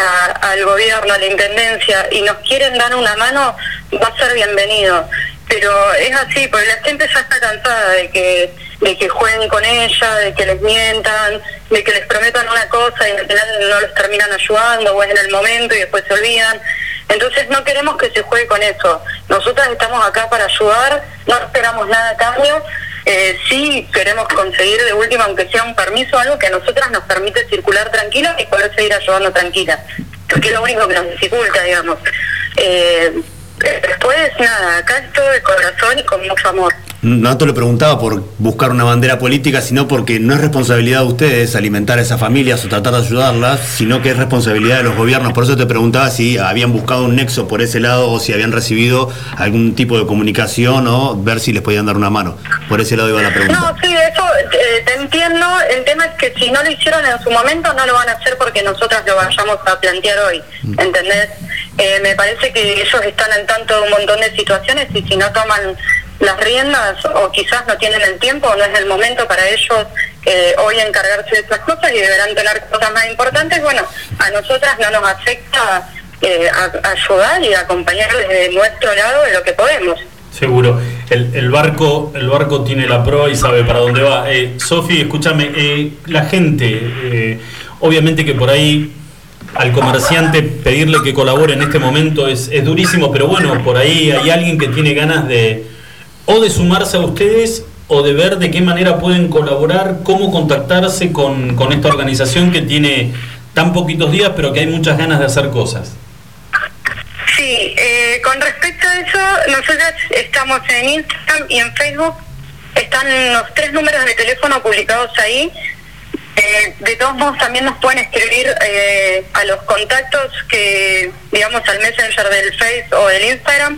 al gobierno, a la intendencia y nos quieren dar una mano, va a ser bienvenido. Pero es así, porque la gente ya está cansada de que de que jueguen con ella, de que les mientan, de que les prometan una cosa y al final no los terminan ayudando o es en el momento y después se olvidan. Entonces no queremos que se juegue con eso. Nosotras estamos acá para ayudar, no esperamos nada a cambio. Eh, sí queremos conseguir de última, aunque sea un permiso, algo que a nosotras nos permite circular tranquila y poder seguir ayudando tranquila. Porque es lo único que nos dificulta, digamos. Eh, después, nada, acá es todo de corazón y con mucho amor. No te lo preguntaba por buscar una bandera política, sino porque no es responsabilidad de ustedes alimentar a esas familias o tratar de ayudarlas, sino que es responsabilidad de los gobiernos. Por eso te preguntaba si habían buscado un nexo por ese lado o si habían recibido algún tipo de comunicación o ver si les podían dar una mano. Por ese lado iba la pregunta. No, sí, eso eh, te entiendo. El tema es que si no lo hicieron en su momento, no lo van a hacer porque nosotras lo vayamos a plantear hoy. ¿Entendés? Eh, me parece que ellos están al tanto de un montón de situaciones y si no toman las riendas o quizás no tienen el tiempo, no es el momento para ellos eh, hoy encargarse de estas cosas y deberán tener cosas más importantes. Bueno, a nosotras no nos afecta eh, ayudar y acompañar desde nuestro lado de lo que podemos. Seguro. El, el barco, el barco tiene la proa y sabe para dónde va. Sofi, escúchame, la gente, obviamente que por ahí al comerciante pedirle que colabore en este momento es, es durísimo, pero bueno, por ahí hay alguien que tiene ganas de o de sumarse a ustedes o de ver de qué manera pueden colaborar, cómo contactarse con, con esta organización que tiene tan poquitos días, pero que hay muchas ganas de hacer cosas. Sí, eh, con respecto a eso, nosotros estamos en Instagram y en Facebook. Están los tres números de teléfono publicados ahí. Eh, de todos modos, también nos pueden escribir eh, a los contactos que, digamos, al Messenger del Face o del Instagram.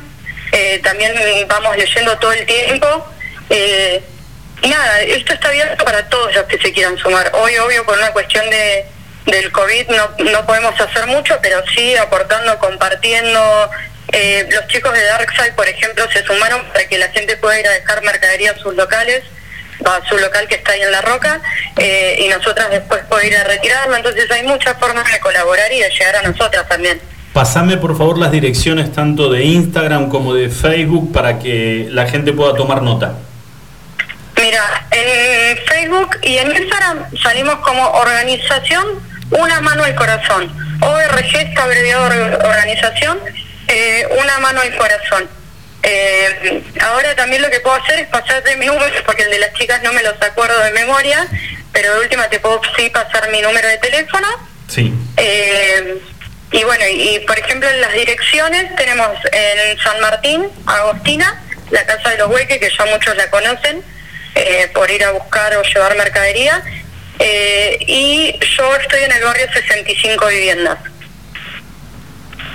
Eh, también vamos leyendo todo el tiempo. Nada, esto está abierto para todos los que se quieran sumar. Hoy, obvio, por una cuestión de del COVID no, no podemos hacer mucho, pero sí aportando, compartiendo. Los chicos de Darkside, por ejemplo, se sumaron para que la gente pueda ir a dejar mercadería a sus locales, a su local que está ahí en La Roca, eh, y nosotras después poder ir a retirarlo. Entonces hay muchas formas de colaborar y de llegar a nosotras también. Pasame por favor las direcciones tanto de Instagram como de Facebook para que la gente pueda tomar nota. Mira, en Facebook y en Instagram salimos como organización Una Mano al Corazón. ORG está abreviado or- organización, eh, Una Mano al Corazón. Eh, ahora también lo que puedo hacer es pasarte mi número, porque el de las chicas no me los acuerdo de memoria, pero de última te puedo sí pasar mi número de teléfono. Sí. Eh, y bueno, y, y, por ejemplo en las direcciones tenemos en San Martín, Agostina, la Casa de los Hueques, que ya muchos la conocen, eh, por ir a buscar o llevar mercadería. Eh, y yo estoy en el barrio 65 viviendas.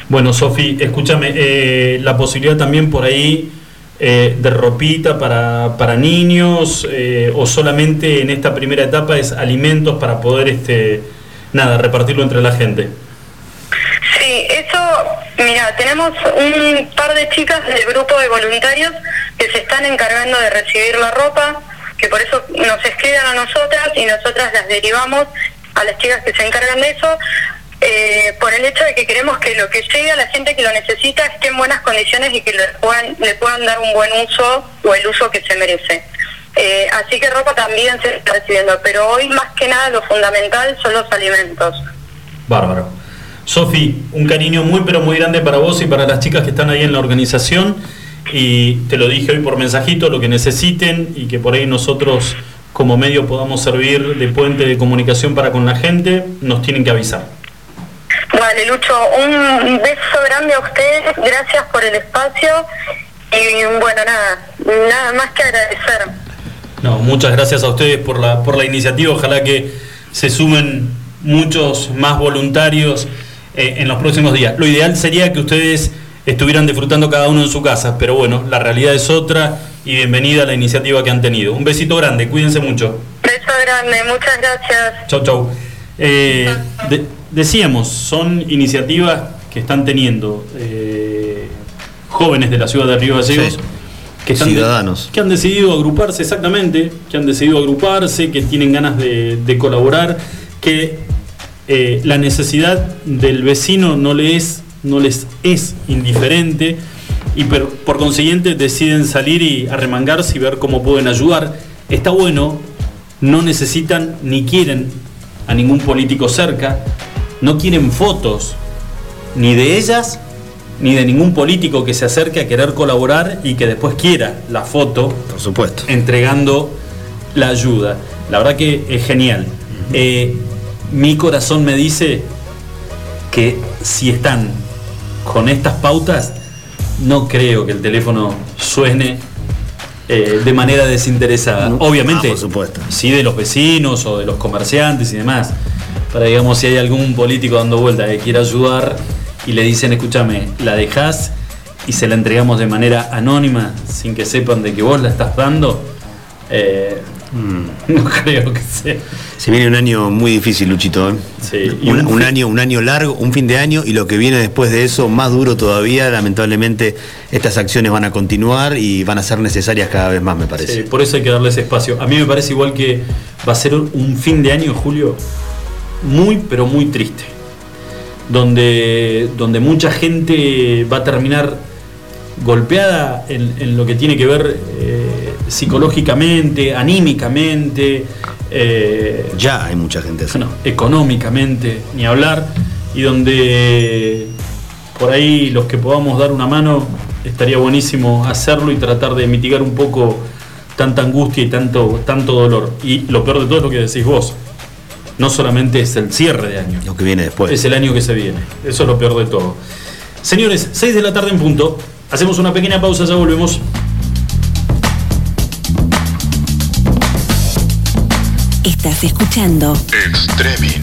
Bueno, Sofi, escúchame, eh, la posibilidad también por ahí eh, de ropita para, para niños eh, o solamente en esta primera etapa es alimentos para poder, este, nada, repartirlo entre la gente. Sí, eso, mira, tenemos un par de chicas del grupo de voluntarios que se están encargando de recibir la ropa, que por eso nos escriben a nosotras y nosotras las derivamos a las chicas que se encargan de eso, eh, por el hecho de que queremos que lo que llegue a la gente que lo necesita esté en buenas condiciones y que le puedan, le puedan dar un buen uso o el uso que se merece. Eh, así que ropa también se está recibiendo, pero hoy más que nada lo fundamental son los alimentos. Bárbaro. Sofi, un cariño muy pero muy grande para vos y para las chicas que están ahí en la organización. Y te lo dije hoy por mensajito, lo que necesiten y que por ahí nosotros como medio podamos servir de puente de comunicación para con la gente, nos tienen que avisar. Vale, Lucho, un beso grande a ustedes, gracias por el espacio y bueno, nada, nada más que agradecer. No, muchas gracias a ustedes por la, por la iniciativa. Ojalá que se sumen muchos más voluntarios eh, en los próximos días. Lo ideal sería que ustedes estuvieran disfrutando cada uno en su casa, pero bueno, la realidad es otra y bienvenida a la iniciativa que han tenido. Un besito grande, cuídense mucho. Beso grande, muchas gracias. Chau, chau. Eh, de- decíamos, son iniciativas que están teniendo eh, jóvenes de la ciudad de Río Gallegos. Sí. Que están Ciudadanos. que han decidido agruparse exactamente, que han decidido agruparse, que tienen ganas de, de colaborar, que eh, la necesidad del vecino no les, no les es indiferente y per- por consiguiente deciden salir y arremangarse y ver cómo pueden ayudar. Está bueno, no necesitan ni quieren a ningún político cerca, no quieren fotos ni de ellas ni de ningún político que se acerque a querer colaborar y que después quiera la foto Por supuesto. entregando la ayuda. La verdad que es genial. Eh, mi corazón me dice que si están con estas pautas, no creo que el teléfono suene eh, de manera desinteresada. No. Obviamente, Ah, por supuesto. sí de los vecinos o de los comerciantes y demás. Para digamos, si hay algún político dando vuelta que quiera ayudar y le dicen, escúchame, la dejás y se la entregamos de manera anónima, sin que sepan de que vos la estás dando, eh, no creo que sea. Se viene un año muy difícil, Luchito. ¿eh? Sí, un, un año, un año largo, un fin de año y lo que viene después de eso, más duro todavía. Lamentablemente, estas acciones van a continuar y van a ser necesarias cada vez más, me parece. Sí, por eso hay que darles espacio. A mí me parece igual que va a ser un fin de año, Julio, muy, pero muy triste. Donde, donde mucha gente va a terminar golpeada en, en lo que tiene que ver eh, psicológicamente, anímicamente, eh, Ya hay mucha gente así. bueno, económicamente, ni hablar, y donde por ahí los que podamos dar una mano, estaría buenísimo hacerlo y tratar de mitigar un poco tanta angustia y tanto, tanto dolor. Y lo peor de todo es lo que decís vos. No solamente es el cierre de año, Lo que viene después. es el año que se viene. Eso es lo peor de todo. Señores, 6 de la tarde en punto. Hacemos una pequeña pausa, ya volvemos. Estás escuchando Extreming.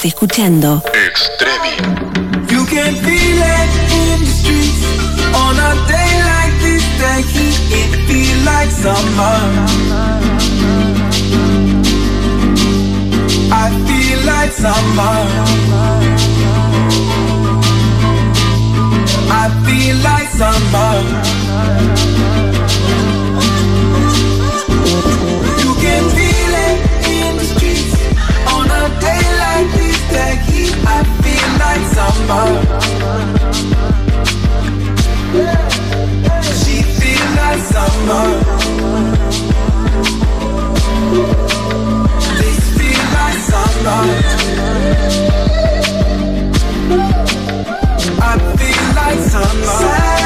Estás escuchando Extreming. You can feel it in the streets on a day like this. the heat, it feel like summer. I feel like summer. I feel like summer. Summer. She feel like summer. This feel like summer. I feel like summer.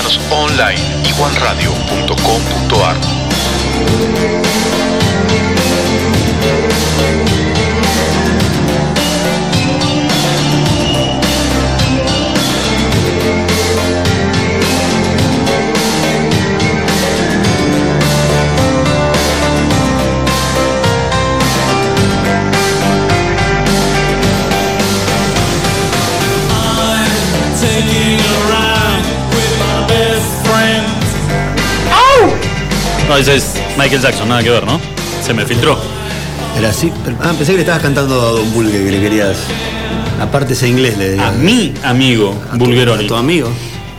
Escuchanos online iguanradio.com.ar No, ese es Michael Jackson, nada que ver, ¿no? Se me filtró. Era así. ah, pensé que le estabas cantando a Don Bulge, que le querías. Aparte ese inglés le A mi amigo Bulgeroni. A tu amigo.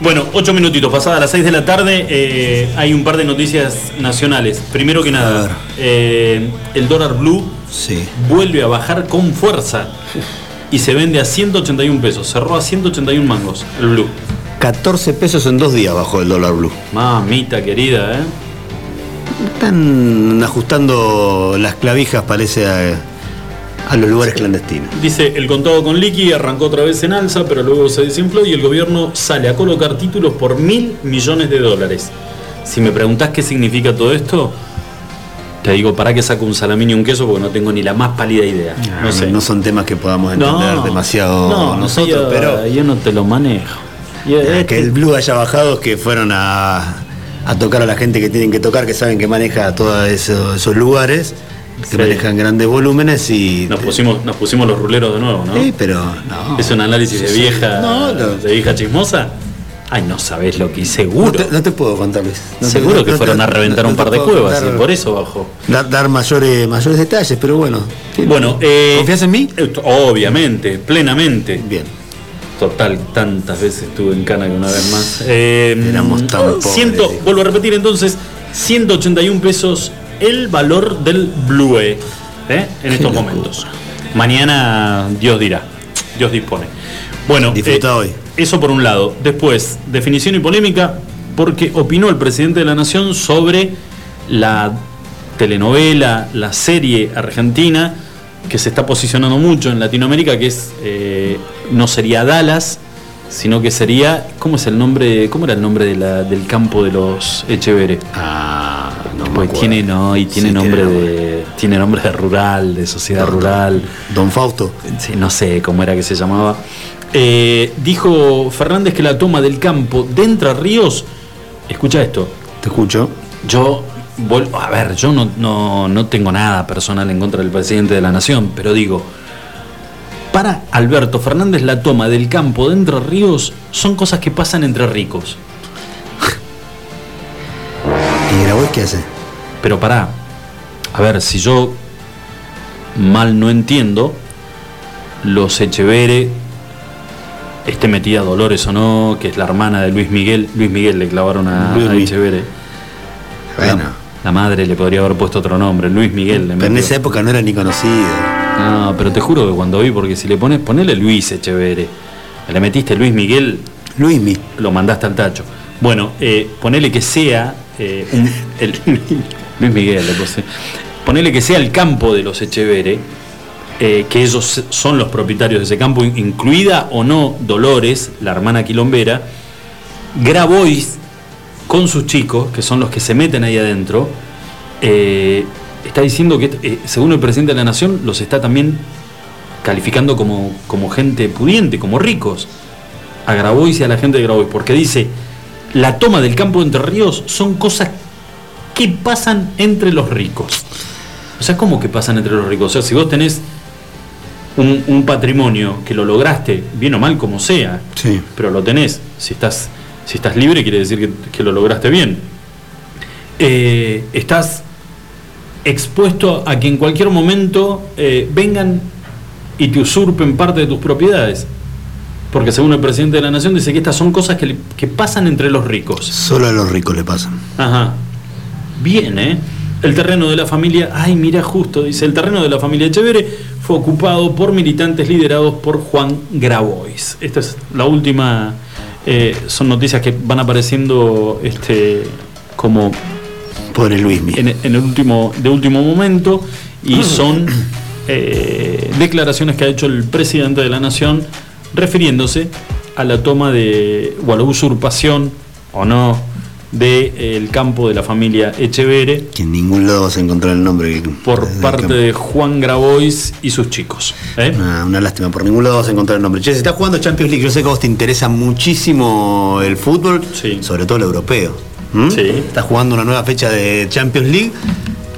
Bueno, ocho minutitos, pasadas las 6 de la tarde, eh, hay un par de noticias nacionales. Primero que nada, eh, el dólar blue Sí. vuelve a bajar con fuerza y se vende a 181 pesos. Cerró a 181 mangos el blue. 14 pesos en dos días bajó el dólar blue. Mamita querida, ¿eh? Están ajustando las clavijas, parece, a, a los lugares clandestinos. Dice, el contado con liqui arrancó otra vez en alza, pero luego se desinfló y el gobierno sale a colocar títulos por mil millones de dólares. Si me preguntás qué significa todo esto, te digo, ¿para qué saco un salamín y un queso? Porque no tengo ni la más pálida idea. No sé. No son temas que podamos entender No, demasiado no, nosotros, yo, pero yo no te lo manejo. Yo, eh, este- que el blue haya bajado es que fueron a, a tocar a la gente que tienen que tocar, que saben que maneja todos esos, esos lugares, que Sí. manejan grandes volúmenes y. nos pusimos, nos pusimos los ruleros de nuevo, ¿no? Sí, pero no. Es un análisis de vieja, No, no. de vieja chismosa. Ay, no sabés lo que hice, No seguro. te, no te puedo contar, Luis. No te- seguro que fueron te- a reventar un par de cuevas y por eso bajó. Dar, dar mayores, mayores detalles, pero bueno. Bueno, eh, ¿Confías en mí? eh, Obviamente, plenamente. Bien. Total, tantas veces estuve en Cana que una vez más. Eh, Éramos tan pobres, ciento- dijo. vuelvo a repetir entonces, 181 pesos el valor del Blue ¿eh? en estos momentos. Mañana Dios dirá, Dios dispone. Bueno, Disfruta eh, hoy. eso por un lado. Después, definición y polémica, porque opinó el presidente de la Nación sobre la telenovela, la serie argentina, que se está posicionando mucho en Latinoamérica, que es eh, no sería Dallas, sino que sería. ¿Cómo es el nombre? ¿Cómo era el nombre de la- del campo de los Echeverre? Ah, no me Pues acuerdo. tiene no, y tiene Sí, nombre tiene de. Tiene nombre de rural, de sociedad Don- rural. Don Fausto. Sí, no sé cómo era que se llamaba. Eh, dijo Fernández que la toma del campo de Entre Ríos. Escucha esto. Te escucho. Yo, a ver, yo no, no, no tengo nada personal en contra del presidente de la nación, pero digo, para Alberto Fernández la toma del campo de Entre Ríos son cosas que pasan entre ricos. ¿Y Grabois qué hace? Pero pará, a ver, si yo mal no entiendo, los Echeverre, esté metida Dolores o no, que es la hermana de Luis Miguel, Luis Miguel le clavaron a, Luis a Echeverre. Bueno. La, la madre le podría haber puesto otro nombre, Luis Miguel. le Pero en esa época no era ni conocido. No, pero te juro que cuando vi, porque si le pones, ponele Luis Echeverre, le metiste Luis Miguel, Luismi. lo mandaste al tacho. Bueno, eh, ponele que sea eh, un- el- Luis Miguel, le puse. Ponele que sea el campo de los Echeverre, eh, que ellos son los propietarios de ese campo, in- incluida o no Dolores, la hermana quilombera, Grabois con sus chicos, que son los que se meten ahí adentro, eh, está diciendo que, eh, según el presidente de la Nación, los está también calificando como, como gente pudiente, como ricos, a Grabois y a la gente de Grabois, porque dice, la toma del campo de Entre Ríos son cosas que pasan entre los ricos. O sea, ¿cómo que pasan entre los ricos? O sea, si vos tenés un, un patrimonio que lo lograste, bien o mal como sea, Sí. pero lo tenés, si estás, si estás libre quiere decir que, que lo lograste bien. Eh, estás expuesto a que en cualquier momento eh, vengan y te usurpen parte de tus propiedades. Porque según el presidente de la Nación dice que estas son cosas que, le- que pasan entre los ricos. Solo a los ricos le pasan. Ajá. Bien, ¿eh? El terreno de la familia, ay, mira justo, dice, el terreno de la familia Echeverre fue ocupado por militantes liderados por Juan Grabois. Esta es la última, eh, son noticias que van apareciendo este, como Pobre Luismi. en, en el último, de último momento y son eh, declaraciones que ha hecho el presidente de la nación refiriéndose a la toma de, o a la usurpación o no del campo de la familia Echeverre Que en ningún lado vas a encontrar el nombre. que- por parte de Juan Grabois y sus chicos. ¿eh? Una, una lástima, por ningún lado vas a encontrar el nombre. Che, se está jugando Champions League. Yo sé que a vos te interesa muchísimo el fútbol, Sí. sobre todo el europeo. ¿Mm? Sí. Está jugando una nueva fecha de Champions League.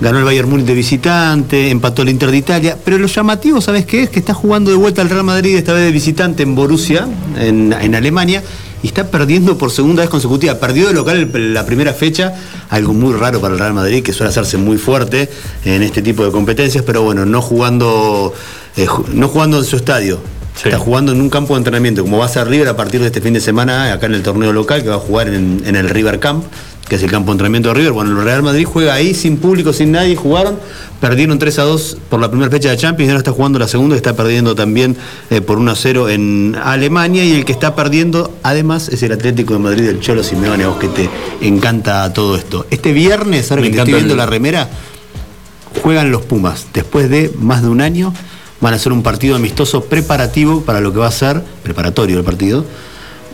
Ganó el Bayern Múnich de visitante, empató el Inter de Italia. Pero lo llamativo, ¿sabes qué es? Que está jugando de vuelta al Real Madrid, esta vez de visitante en Borussia, en, en Alemania. Y está perdiendo por segunda vez consecutiva. Perdió de local el- la primera fecha, algo muy raro para el Real Madrid, que suele hacerse muy fuerte en este tipo de competencias, pero bueno, no jugando, eh, no jugando en su estadio. Sí. Está jugando en un campo de entrenamiento, como va a ser River a partir de este fin de semana, acá en el torneo local, que va a jugar en, en el River Camp, que es el campo de entrenamiento de River. Bueno, el Real Madrid juega ahí sin público, sin nadie, jugaron, perdieron 3 a 2 por la primera fecha de Champions, y ahora está jugando la segunda, está perdiendo también eh, por 1 a 0 en Alemania, y el que está perdiendo, además, es el Atlético de Madrid, el Cholo Simeone, a vos que te encanta todo esto. Este viernes, ahora Me que te estoy viendo el- la remera, juegan los Pumas. Después de más de un año, van a hacer un partido amistoso preparativo para lo que va a ser, preparatorio el partido,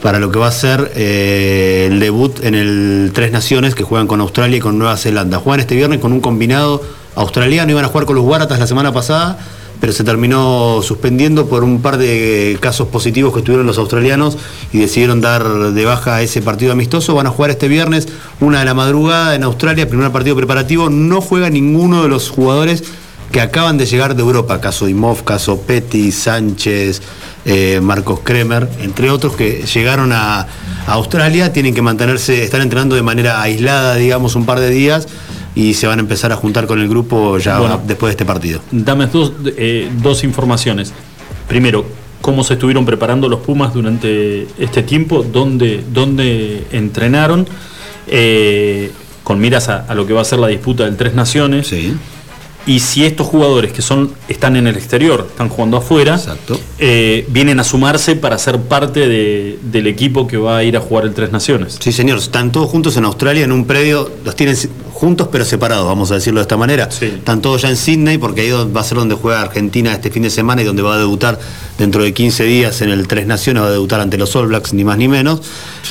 para lo que va a ser eh, el debut en el Tres Naciones que juegan con Australia y con Nueva Zelanda. Juegan este viernes con un combinado australiano, iban a jugar con los Guaratas la semana pasada, pero se terminó suspendiendo por un par de casos positivos que tuvieron los australianos y decidieron dar de baja ese partido amistoso. Van a jugar este viernes, una de la madrugada en Australia, primer partido preparativo. No juega ninguno de los jugadores que acaban de llegar de Europa, caso Imov, caso Petty, Sánchez, eh, Marcos Kremer, entre otros que llegaron a, a Australia, tienen que mantenerse, están entrenando de manera aislada, digamos, un par de días y se van a empezar a juntar con el grupo ya Bueno. después de este partido. Dame dos, eh, dos informaciones. Primero, cómo se estuvieron preparando los Pumas durante este tiempo, dónde, dónde entrenaron, eh, con miras a, a lo que va a ser la disputa del Tres Naciones. Y si estos jugadores que son están en el exterior, están jugando afuera, eh, vienen a sumarse para ser parte de- del equipo que va a ir a jugar el Tres Naciones. Sí, señor, están todos juntos en Australia en un predio, los tienen juntos pero separados, vamos a decirlo de esta manera. Están todos ya en Sydney porque ahí va a ser donde juega Argentina este fin de semana y donde va a debutar dentro de 15 días en el Tres Naciones, va a debutar ante los All Blacks, ni más ni menos.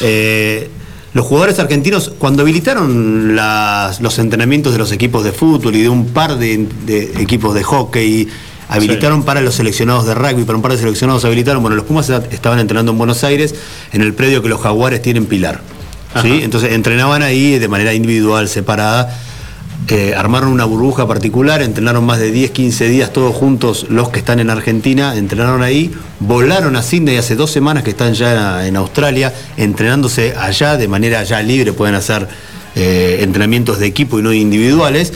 Eh, los jugadores argentinos, cuando habilitaron las- los entrenamientos de los equipos de fútbol y de un par de, de equipos de hockey, habilitaron para los seleccionados de rugby, para un par de seleccionados habilitaron, bueno, los Pumas estaban entrenando en Buenos Aires, en el predio que los Jaguares tienen Pilar. ¿sí? Entonces entrenaban ahí de manera individual, separada. Armaron una burbuja particular, entrenaron más de 10, 15 días todos juntos los que están en Argentina, entrenaron ahí, volaron a Sydney hace dos semanas que están ya en Australia, entrenándose allá de manera ya libre, pueden hacer eh, entrenamientos de equipo y no individuales.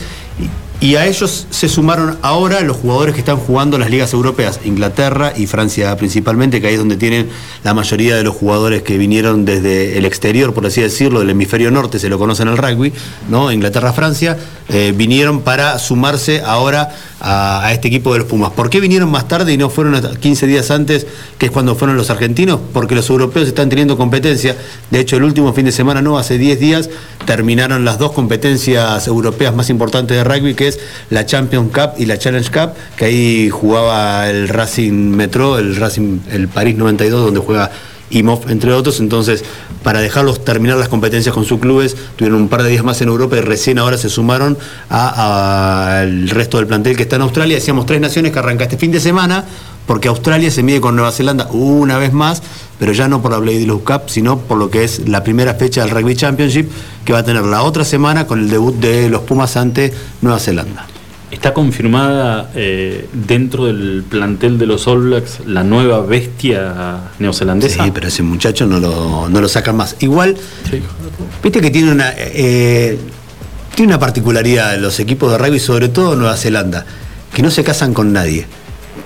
Y, a ellos se sumaron ahora los jugadores que están jugando las ligas europeas, Inglaterra y Francia principalmente, que ahí es donde tienen la mayoría de los jugadores que vinieron desde el exterior, por así decirlo, del hemisferio norte, se lo conocen al rugby, ¿no? Inglaterra, Francia, eh, vinieron para sumarse ahora a, este equipo de los Pumas. ¿Por qué vinieron más tarde y no fueron hasta 15 días antes, que es cuando fueron los argentinos? Porque los europeos están teniendo competencia. De hecho, el último fin de semana, no, hace 10 días, terminaron las dos competencias europeas más importantes de rugby, que es la Champions Cup y la Challenge Cup, que ahí jugaba el Racing Metro, el Racing, el París 92, donde juega IMOF, entre otros. Entonces, para dejarlos terminar las competencias con sus clubes, tuvieron un par de días más en Europa y recién ahora se sumaron al resto del plantel que está en Australia. Decíamos tres naciones que arranca este fin de semana, porque Australia se mide con Nueva Zelanda una vez más, pero ya no por la Blade Cup, sino por lo que es la primera fecha del Rugby Championship, que va a tener la otra semana con el debut de los Pumas ante Nueva Zelanda. ¿Está confirmada eh, dentro del plantel de los All Blacks la nueva bestia neozelandesa? Sí, pero ese muchacho no lo, no lo sacan más. Igual, viste que tiene una, eh, tiene una particularidad los equipos de rugby, sobre todo Nueva Zelanda, que no se casan con nadie.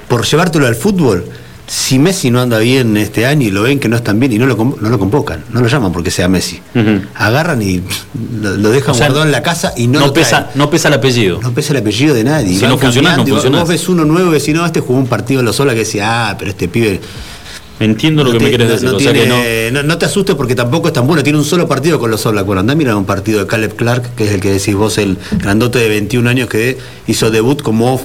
Por llevártelo al fútbol, si Messi no anda bien este año y lo ven que no están bien y no lo, no lo convocan, no lo llaman porque sea Messi. Agarran y lo, lo dejan O sea, guardado en la casa y no, no lo pesa, no pesa el apellido. No pesa el apellido de nadie. Si Van no funciona, no funciona. Vos ves uno nuevo y decís, no, este jugó un partido en los Ola que decía, ah, pero este pibe. Entiendo lo que me querés decir, No, o sea que tiene- no- no te asustes porque tampoco es tan bueno. Tiene un solo partido con los Blacks. Bueno, andá a mirar un partido de Caleb Clark, que es el que decís vos, el grandote de 21 años que hizo debut como,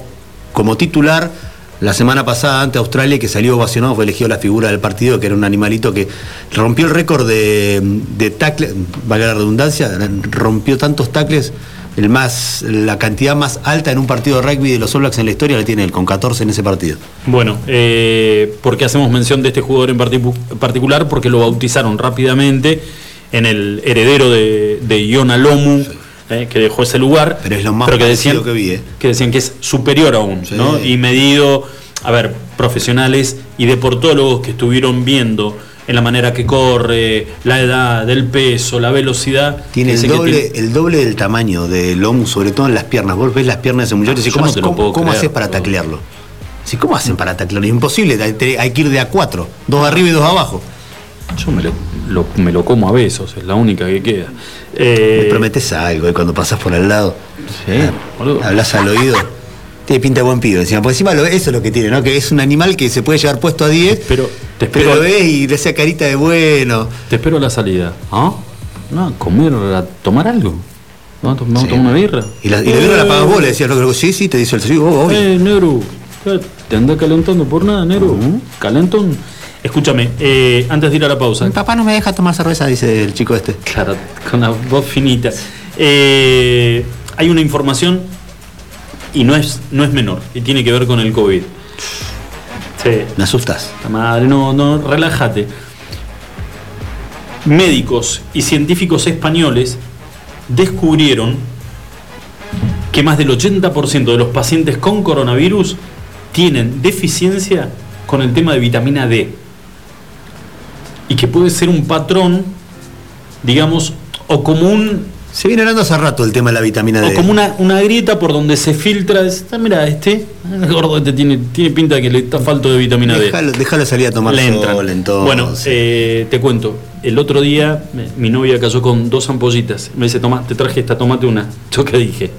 como titular la semana pasada ante Australia, que salió ovacionado, fue elegido la figura del partido, que era un animalito que rompió el récord de, de tackles, valga la redundancia, rompió tantos tackles. El más, la cantidad más alta en un partido de rugby de los All Blacks en la historia la tiene él, con 14 en ese partido. Bueno, eh, ¿por qué hacemos mención de este jugador en particu- particular? Porque lo bautizaron rápidamente en el heredero de, de Iona Lomu, eh, que dejó ese lugar. Pero es lo más que parecido decían que vi, eh. que decían que es superior aún, ¿no? Y medido, a ver, profesionales y deportólogos que estuvieron viendo en la manera que corre, la edad, del peso, la velocidad. Tiene que el que doble, tiene- el doble del tamaño del lomo, sobre todo en las piernas. Vos ves las piernas de ese muchacho y Yo ¿cómo, no cómo- cómo haces para taclearlo? Sí, ¿Cómo hacen para taclearlo? Es imposible, hay que ir de a cuatro, dos arriba y dos abajo. Yo me lo, lo- me lo como a besos, es la única que queda. Eh, Me prometes algo y cuando pasas por al lado, boludo. hablas al oído. Tiene pinta de buen pibe encima, porque encima eso es lo que tiene, ¿no? Que es un animal que se puede llevar puesto a 10, pero, te pero espero- lo ves y le hace carita de bueno. Te espero a la salida. ¿Ah? No, comer, a tomar algo. Vamos a tomar una birra. Y la, y la birra la pagas vos, le decías, "No, sí, sí, te dice el sí, vos, obvio. Eh, negro, eh, te anda calentando por nada, negro. Calentón. Escúchame, eh, antes de ir a la pausa. Mi papá no me deja tomar cerveza, dice el chico este. Claro, con la voz finita. Eh, hay una información y no es, no es menor, y tiene que ver con el COVID. Sí. Me asustas. La madre, no, no, relájate. Médicos y científicos españoles descubrieron que más del 80% de los pacientes con coronavirus tienen deficiencia con el tema de vitamina D. Y que puede ser un patrón, digamos, o como un Se viene hablando hace rato el tema de la vitamina O D. como una, una grieta por donde se filtra. es, "Ah, mira, este, el gordo este tiene, tiene pinta de que le está falto de vitamina D. Déjalo, salir a tomar Le sol, entonces. Bueno, eh, te cuento. El otro día mi novia cayó con dos ampollitas. Me dice, toma, te traje esta, tomate una. Yo que dije,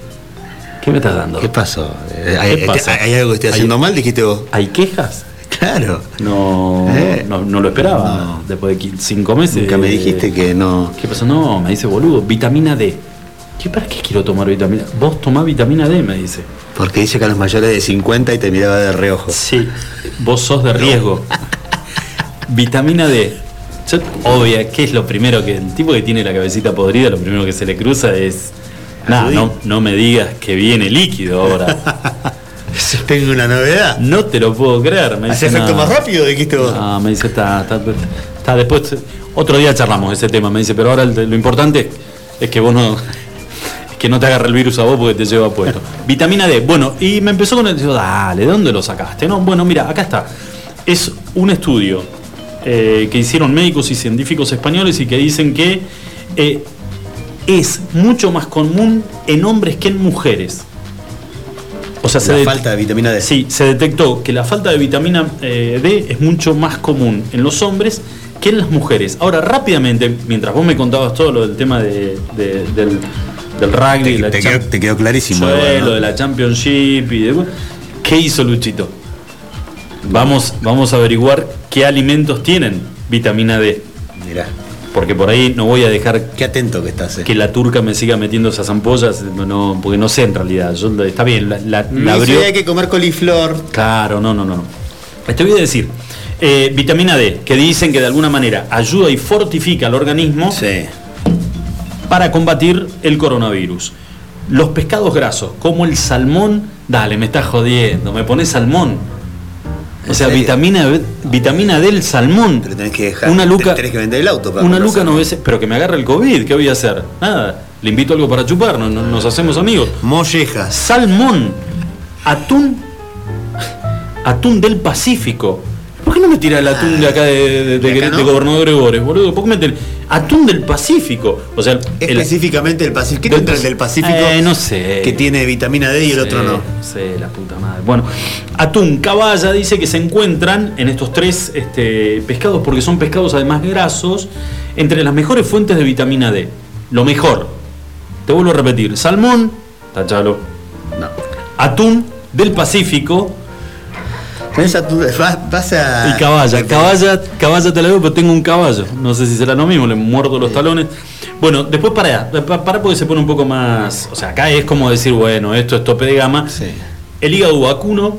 ¿qué me estás dando? ¿Qué pasó? Eh, ¿Qué ¿Hay, pasa? hay algo que estoy haciendo ¿Hay- mal? Dijiste vos. ¿Hay quejas? Claro. No, Eh. no, no lo esperaba. Después de cinco meses. Nunca me dijiste que no. ¿Qué pasó? No, me dice, boludo, vitamina D. ¿Qué, ¿Para qué quiero tomar vitamina? Vos tomás vitamina D, me dice. Porque dice que a los mayores de 50 y te miraba de reojo. Sí, vos sos de riesgo. Vitamina D. Yo, obvia, ¿qué es lo primero que el tipo que tiene la cabecita podrida, lo primero que se le cruza es. Nada, no, no me digas que viene líquido ahora. Tengo una novedad. No te lo puedo creer. Me ¿Hace dice, efecto más rápido? Dijiste vos. No, me dice, está, está, está, después. Otro día charlamos ese tema, me dice, pero ahora lo importante es que vos no. es que no te agarre el virus a vos porque te lleva puesto. Vitamina D. Bueno, y me empezó con el. Digo, dale, ¿de dónde lo sacaste? No, bueno, mira, acá está. Es un estudio eh, que hicieron médicos y científicos españoles y que dicen que eh, es mucho más común en hombres que en mujeres. O sea, se La det- falta de vitamina D. Sí, se detectó que la falta de vitamina eh, D es mucho más común en los hombres que en las mujeres. Ahora, rápidamente, mientras vos me contabas todo lo del tema de- de- del, del rugby, Te, la te cham- quedó, te quedó clarísimo. ¿no? lo de la Championship y de- ¿Qué hizo Luchito? Vamos, vamos a averiguar qué alimentos tienen vitamina D. Mirá, Porque por ahí no voy a dejar qué atento que estás. eh. que la turca me siga metiendo esas ampollas, no, porque no sé en realidad. Yo, está bien, la, la- la abrió. hay que comer coliflor. Claro, no, no, no. Te voy a decir, eh, vitamina D, que dicen que de alguna manera ayuda y fortifica al organismo Sí. para combatir el coronavirus. Los pescados grasos, como el salmón, dale, me estás jodiendo, me pones salmón. O ¿En sea, serio? vitamina, B- vitamina D el salmón. Pero tenés que dejar. Una luca, Tenés que vender el auto para una luca no ves, pero que me agarre el COVID, ¿qué voy a hacer? Nada, le invito algo para chupar, no- no- nos hacemos amigos. Mollejas. Salmón, atún, atún del Pacífico. ¿Por qué no me tira el atún de acá de, de, de- ¿De acá no? de Gobernador Gregores, boludo? ¿Por qué el atún del Pacífico? O sea, el- Específicamente el Pacífico. ¿Qué el del Pacífico? Eh, no sé. Que tiene vitamina D y el otro no. sé, la puta madre. Bueno, atún, caballa dice que se encuentran en estos tres este, pescados porque son pescados además grasos entre las mejores fuentes de vitamina D. Lo mejor. Te vuelvo a repetir. Salmón, tachalo. No. Atún del Pacífico Tenés atún- vas, vas a. y caballa. Caballa, caballa te la veo, pero tengo un caballo. No sé si será lo mismo, le muerdo los talones. Bueno, después para, para porque se pone un poco más. O sea, acá es como decir, bueno, esto es tope de gama. Sí. El hígado vacuno,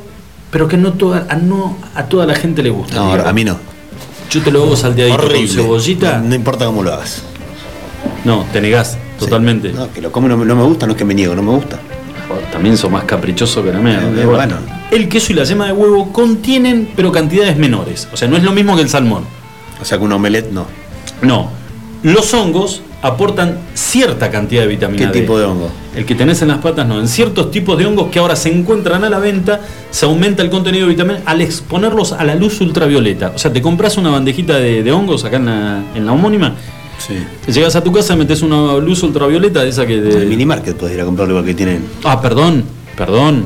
pero que no, toda, a, no a toda la gente le gusta. No, a mí no. Yo te lo hago salteadito Horrible. con cebollita. No, no importa cómo lo hagas. No, te negás totalmente. No, que lo como no, no me gusta, no es que me niego, no me gusta. También sos más caprichoso que la mierda. Eh, bueno. El queso y la yema de huevo contienen, pero cantidades menores. O sea, no es lo mismo que el salmón. O sea que un omelette no. No. Los hongos aportan cierta cantidad de vitamina ¿Qué D. tipo de hongo? El que tenés en las patas no. En ciertos tipos de hongos que ahora se encuentran a la venta, se aumenta el contenido de vitamina al exponerlos a la luz ultravioleta. O sea, te compras una bandejita de, de hongos acá en la, en la homónima, Sí. llegas a tu casa, metes una luz ultravioleta de esa que... En el De... mini market podés ir a comprarlo igual que tienen. Ah, perdón, perdón,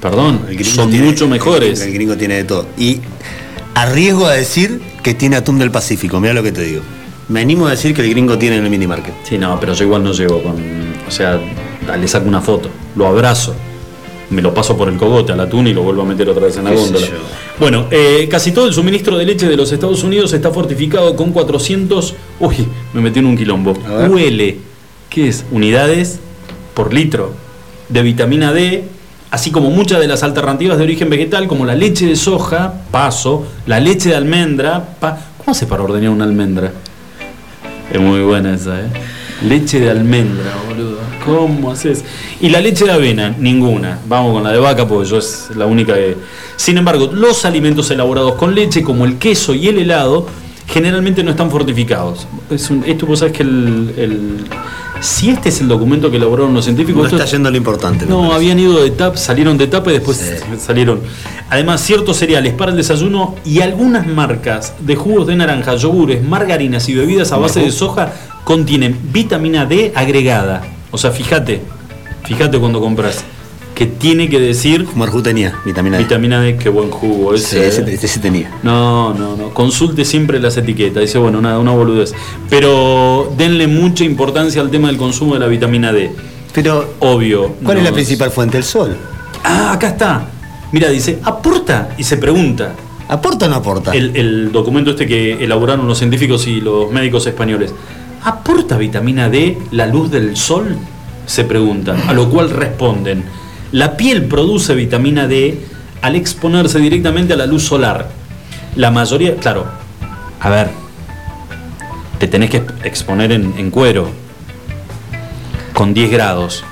perdón. El Son tiene- mucho mejores. El, el gringo tiene de todo. Y arriesgo a decir que tiene atún del Pacífico, mira lo que te digo. Me animo a decir que el gringo tiene en el mini market. Sí, no, pero yo igual no llego con. O sea, le saco una foto, lo abrazo, me lo paso por el cogote al atún y lo vuelvo a meter otra vez en la góndola. Bueno, eh, casi todo el suministro de leche de los Estados Unidos está fortificado con 400. Uy, me metí en un quilombo. UL, ¿qué es? Unidades por litro de vitamina D. Así como muchas de las alternativas de origen vegetal, como la leche de soja, paso, la leche de almendra. pa- ¿Cómo hace para ordenar una almendra? Es muy buena esa, ¿eh? Leche de almendra, boludo. ¿Cómo haces? Y la leche de avena, ninguna. Vamos con la de vaca, porque yo es la única que. Sin embargo, los alimentos elaborados con leche, como el queso y el helado, generalmente no están fortificados. Es un- esto vos sabés que el, el- Si este es el documento que elaboraron los científicos. No esto- está yendo lo importante. no, habían ido de tap, salieron de tapa y después salieron. Además, ciertos cereales para el desayuno y algunas marcas de jugos de naranja, yogures, margarinas y bebidas a base de soja contienen vitamina D agregada. O sea, fíjate, fíjate cuando compras, que tiene que decir Marjú tenía vitamina D. vitamina D, qué buen jugo Sí, ese. ese, ¿eh? ese sí tenía. No, no, no. Consulte siempre las etiquetas. Dice, bueno, una, una boludez. Pero denle mucha importancia al tema del consumo de la vitamina D. Pero, Obvio. ¿cuál es la principal fuente? El sol. Ah, acá está. Mira, dice, ¿aporta? Y se pregunta. ¿Aporta o no aporta? El, el documento este que elaboraron los científicos y los médicos españoles. ¿Aporta vitamina D la luz del sol? Se preguntan. A lo cual responden. La piel produce vitamina D al exponerse directamente a la luz solar. La mayoría, claro, a ver, te tenés que exponer en, en cuero, con 10 grados.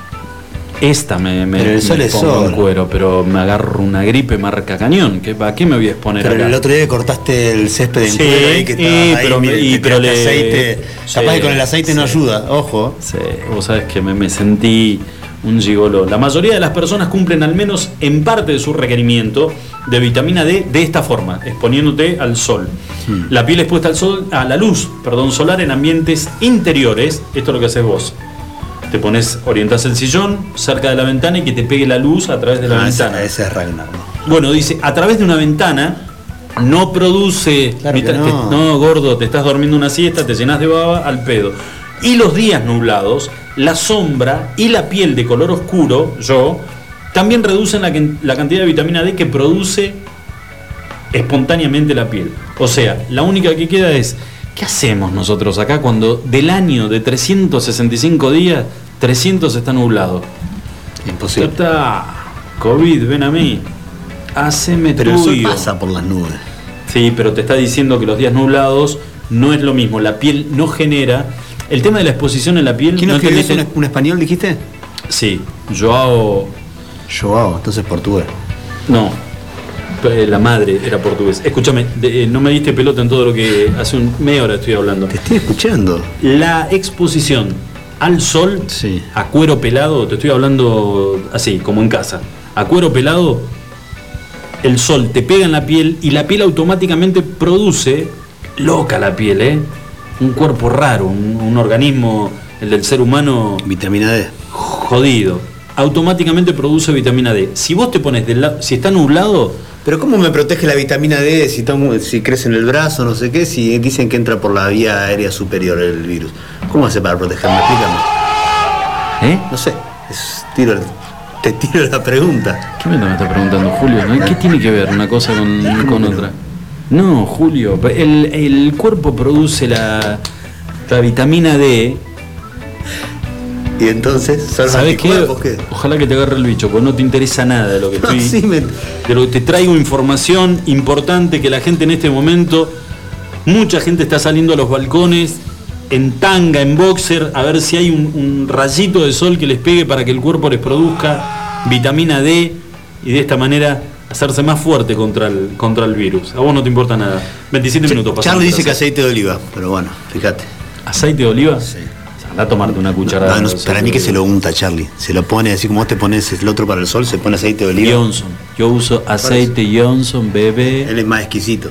Esta me, me, Pero el sol me es pongo en sol. cuero, pero me agarro una gripe marca cañón. ¿Qué, ¿Para qué me voy a exponer Pero acá? el otro día cortaste el césped en Sí, cuero ahí que y, ahí, pero me- y, pero le- aceite. sí, Capaz que con el aceite no ayuda, ojo. Sí, vos sabés que me, me sentí un gigolo. La mayoría de las personas cumplen al menos en parte de su requerimiento de vitamina D de esta forma, exponiéndote al sol. Hmm. La piel expuesta al sol, a la luz, perdón, solar en ambientes interiores, esto es lo que haces vos. Te pones, orientás el sillón cerca de la ventana y que te pegue la luz a través de la Ah, ventana. ese es Ragnar. ¿no? Bueno, dice, a través de una ventana no produce... Claro vita- no. te- no, gordo, te estás durmiendo una siesta, te llenas de baba al pedo. Y los días nublados, la sombra y la piel de color oscuro, yo, también reducen la cantidad de vitamina D que produce espontáneamente la piel. O sea, la única que queda es, ¿qué hacemos nosotros acá cuando del año de 365 días, 300 está nublado? Imposible. está. COVID, ven a mí. Haceme Pero tuyo. pasa por las nubes. Sí, pero te está diciendo que los días nublados no es lo mismo. La piel no genera. El tema de la exposición en la piel. ¿Quién no escribió eso? ¿Un, español dijiste? Sí, Joao. Joao, entonces portugués. No. eh, La madre era portugués. Escúchame, eh, no me diste pelota en todo lo que hace un media hora estoy hablando. Te estoy escuchando. La exposición al sol, Sí. a cuero pelado, te estoy hablando así, como en casa. A cuero pelado, el sol te pega en la piel y la piel automáticamente produce, loca la piel, ¿eh? Un cuerpo raro, un, un organismo, el del ser humano, Vitamina D. jodido. Automáticamente produce vitamina D. Si vos te pones del lado, si está nublado, Pero ¿cómo me protege la vitamina D si, tomo- si crece en el brazo, no sé qué, si dicen que entra por la vía aérea superior el virus? ¿Cómo hace para protegerme? Explícame. ¿eh? No sé, es- tiro, te tiro la pregunta. ¿Qué me me está preguntando Julio? ¿no? ¿Qué tiene que ver una cosa con, otra? No, Julio, el, el cuerpo produce la, la vitamina D. Y entonces, ¿son los ¿Sabes qué? Ojalá que te agarre el bicho, porque no te interesa nada de lo que No, estoy. sí, me- De lo que te traigo información importante que la gente en este momento, mucha gente está saliendo a los balcones en tanga, en boxer, a ver si hay un, un rayito de sol que les pegue para que el cuerpo les produzca vitamina D y de esta manera hacerse más fuerte contra el, contra el virus. A vos no te importa nada. 27 minutos pasaron Charlie dice que aceite de oliva, pero bueno, fíjate. ¿Aceite de oliva? Sí. Anda a tomarte una cucharada. No, no, para mí que se lo unta Charlie. Se lo pone así como vos te pones el otro para el sol, se pone aceite de oliva. Johnson. Yo uso aceite Johnson, bebé. Él es más exquisito.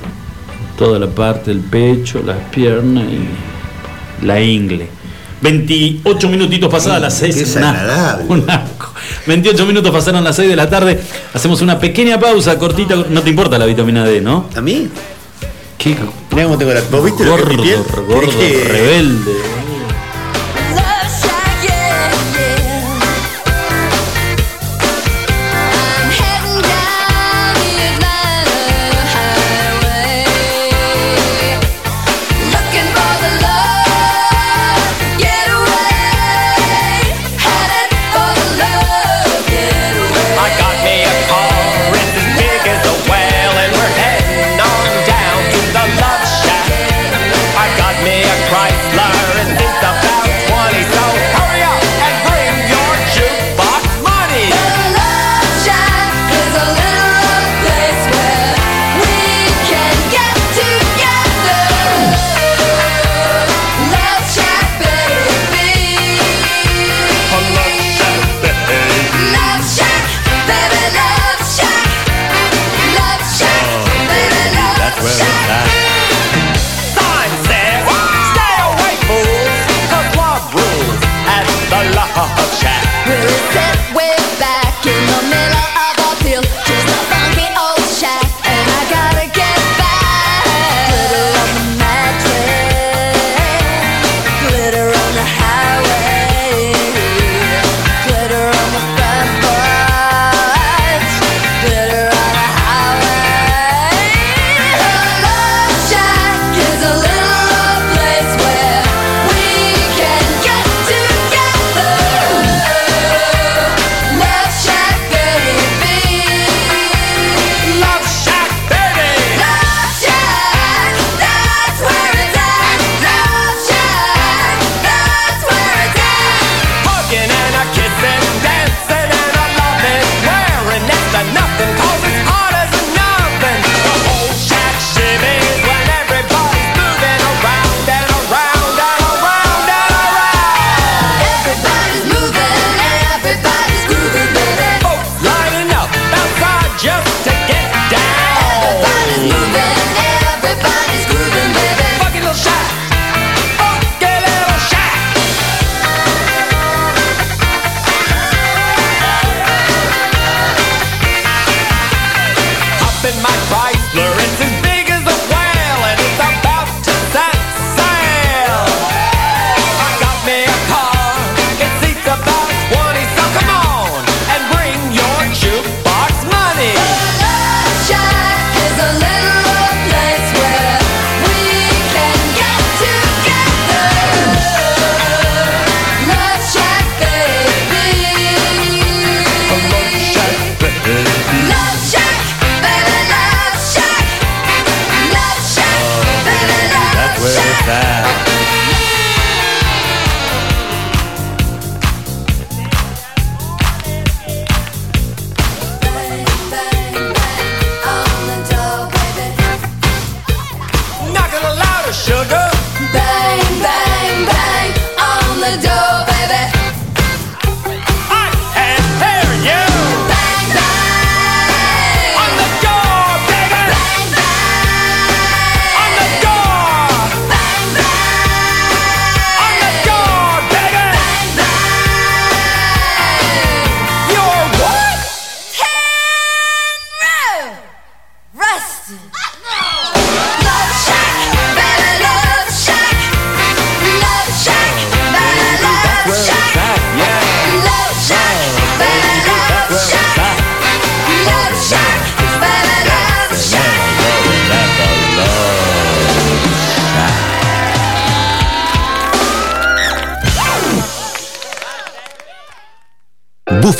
toda la parte del pecho, las piernas y la ingle. 28 minutitos pasadas las 6. Qué desagradable. Un asco. 28 minutos pasaron las 6 de la tarde. Hacemos una pequeña pausa cortita. No te importa la vitamina D, ¿no? ¿A mí? Qué Mirá cómo tengo la. ¿Vos viste lo que es gordo, mi piel? gordo, Dije- rebelde.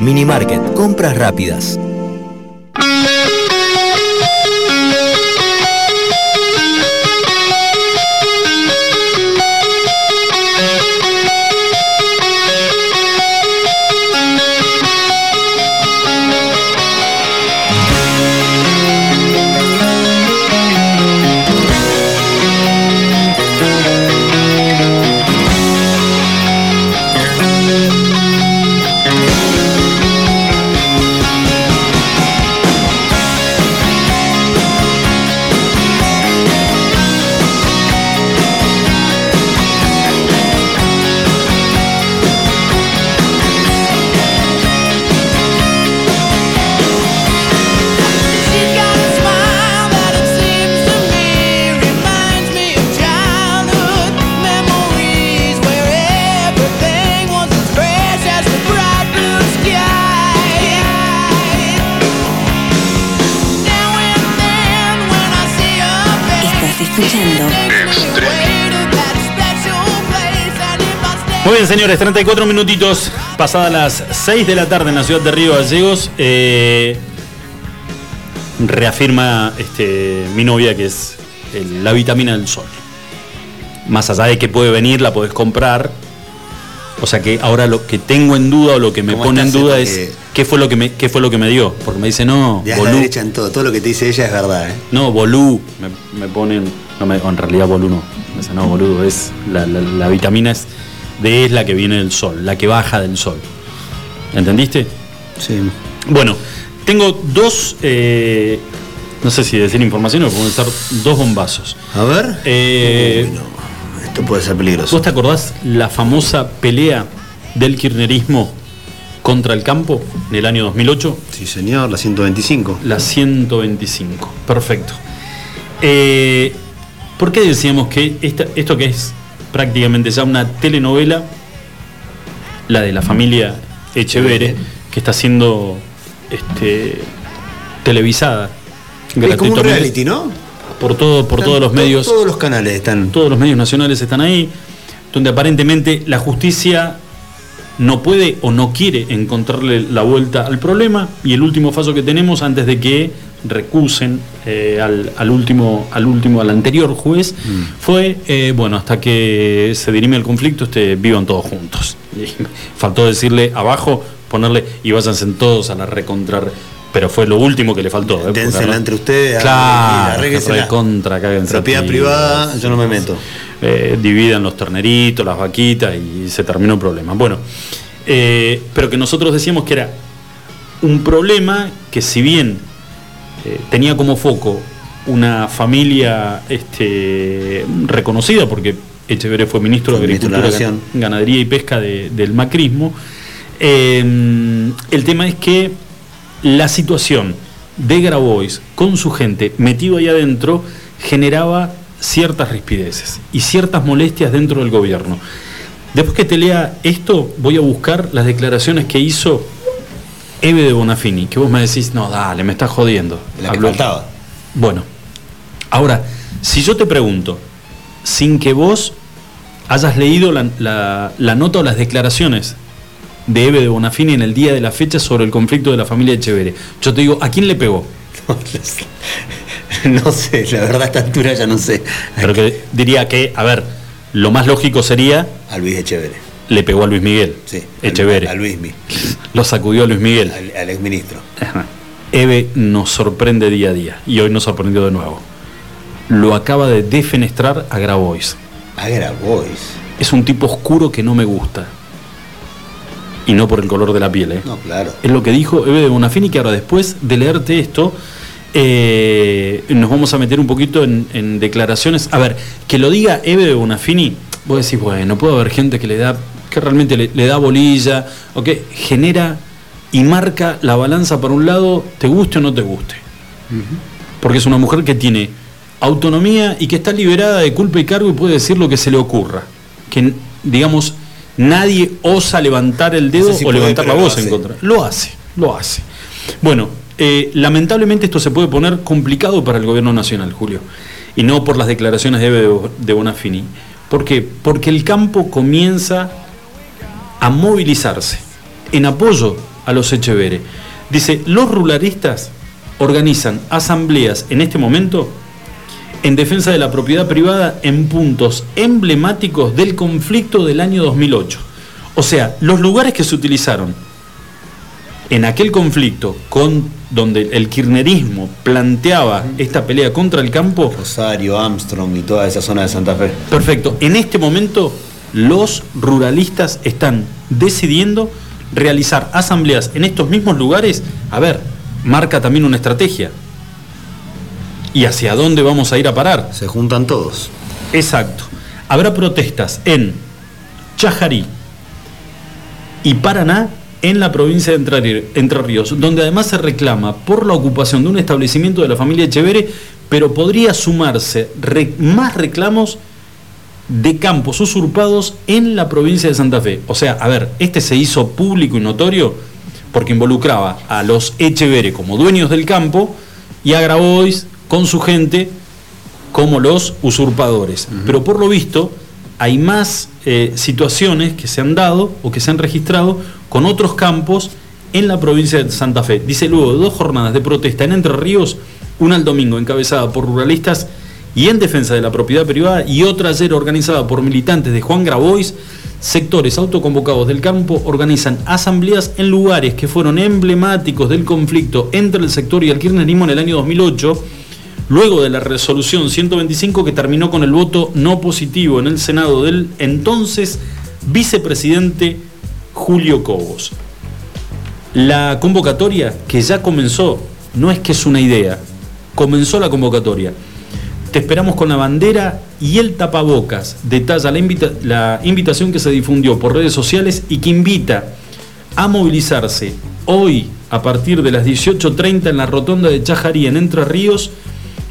Minimarket, compras rápidas. Muy bien, señores, 34 minutitos pasadas las 6 de la tarde en la ciudad de Río Gallegos. eh, reafirma este, mi novia que es el- la vitamina del sol. Más allá de que puede venir, la podés comprar. O sea que ahora lo que tengo en duda o lo que me ¿Cómo pone en duda es qué fue lo que me, qué fue lo que me dio. Porque me dice, no, Ya es la bolú, derecha en todo. Todo lo que te dice ella es verdad, ¿eh? no, bolú, me, me ponen, no me, en realidad bolú no, me dice, no, boludo, es la, la- la vitamina es de es la que viene del sol, la que baja del sol. ¿Entendiste? Sí. Bueno, tengo dos, eh, no sé si decir información o pueden ser dos bombazos. A ver. Eh, Uy, no, Esto puede ser peligroso. ¿Vos te acordás la famosa pelea del kirchnerismo contra el campo en el año 2008? Sí, señor, la 125. La 125, perfecto. Eh, ¿Por qué decíamos que esta- esto que es prácticamente ya una telenovela, la de la familia Echevere, que está siendo este, televisada Es como un gratuitamente reality, ¿no? por todo, por Están todos los medios, Todos los canales están. todos los medios nacionales están ahí. donde aparentemente la justicia no puede o no quiere encontrarle la vuelta al problema y el último fallo que tenemos antes de que recusen eh, al, al último al último al anterior juez fue eh, bueno hasta que se dirime el conflicto este vivan todos juntos Y faltó decirle abajo ponerle y váyanse todos a la recontrar pero fue lo último que le faltó ¿eh? Dénsela entre ustedes, claro recontra Propiedad privada, yo no me meto. Eh, dividan los terneritos, las vaquitas y se terminó el problema. Bueno, pero que nosotros decíamos que era un problema que si bien eh, tenía como foco una familia este, reconocida, porque Echeverría fue ministro de Fue Agricultura, Ganadería y Pesca de- del macrismo, eh, el tema es que la situación de Grabois con su gente metido ahí adentro generaba ciertas rispideces y ciertas molestias dentro del gobierno. Después que te lea esto, voy a buscar las declaraciones que hizo Eve de Bonafini, que vos me decís, no, dale, me estás jodiendo. La que faltaba. Bueno, ahora, si yo te pregunto, sin que vos hayas leído la, la- la nota o las declaraciones de Eve de Bonafini en el día de la fecha sobre el conflicto de la familia Echeverre, yo te digo, ¿a quién le pegó? No sé, la verdad a esta altura ya no sé. Pero que diría que, a ver, lo más lógico sería, A Luis Echeverre. Le pegó a Luis Miguel. Sí. Echeverre. A Luismi, Lo sacudió a Luis Miguel. al, al exministro. Eve nos sorprende día a día y hoy nos sorprendió de nuevo. Lo acaba de defenestrar a Grabois. A Grabois. Es un tipo oscuro que no me gusta. Y no por el color de la piel, ¿eh? No, claro. Es lo que dijo Eve de Bonafini, que ahora después de leerte esto, eh, nos vamos a meter un poquito en, en declaraciones. A ver, que lo diga Eve de Bonafini, vos decís, bueno, puede haber gente que le da, que realmente le, le da bolilla, o que genera y marca la balanza para un lado, te guste o no te guste. Porque es una mujer que tiene autonomía y que está liberada de culpa y cargo y puede decir lo que se le ocurra. Que, digamos, nadie osa levantar el dedo No sé si o puede, levantar la voz en contra. Lo hace, lo hace. Bueno, eh, lamentablemente esto se puede poner complicado para el gobierno nacional, Julio. Y no por las declaraciones de, de Bonafini. ¿Por qué? Porque el campo comienza a movilizarse en apoyo a los Echeverre. Dice, los ruralistas organizan asambleas en este momento en defensa de la propiedad privada en puntos emblemáticos del conflicto del año 2008. O sea, los lugares que se utilizaron en aquel conflicto con donde el kirchnerismo planteaba esta pelea contra el campo, Rosario, Armstrong y toda esa zona de Santa Fe. Perfecto. En este momento, los ruralistas están decidiendo realizar asambleas en estos mismos lugares. A ver, marca también una estrategia. ¿Y hacia dónde vamos a ir a parar? Se juntan todos. Exacto. Habrá protestas en Chajarí y Paraná en la provincia de Entre Ríos, donde además se reclama por la ocupación de un establecimiento de la familia Echeverre, pero podría sumarse re- más reclamos de campos usurpados en la provincia de Santa Fe. O sea, a ver, este se hizo público y notorio porque involucraba a los Echeverre como dueños del campo y a Grabois con su gente como los usurpadores. Pero por lo visto hay más eh, situaciones que se han dado o que se han registrado con otros campos en la provincia de Santa Fe. Dice luego dos jornadas de protesta en Entre Ríos, una el domingo encabezada por ruralistas y en defensa de la propiedad privada y otra ayer organizada por militantes de Juan Grabois, sectores autoconvocados del campo organizan asambleas en lugares que fueron emblemáticos del conflicto entre el sector y el kirchnerismo en el año 2008 luego de la resolución 125 que terminó con el voto no positivo en el Senado del entonces vicepresidente Julio Cobos. La convocatoria que ya comenzó, no es que es una idea, comenzó la convocatoria. Te esperamos con la bandera y el tapabocas. Detalla la, invita- la invitación que se difundió por redes sociales y que invita a movilizarse hoy a partir de las 18.30 en la rotonda de Chajarí en Entre Ríos.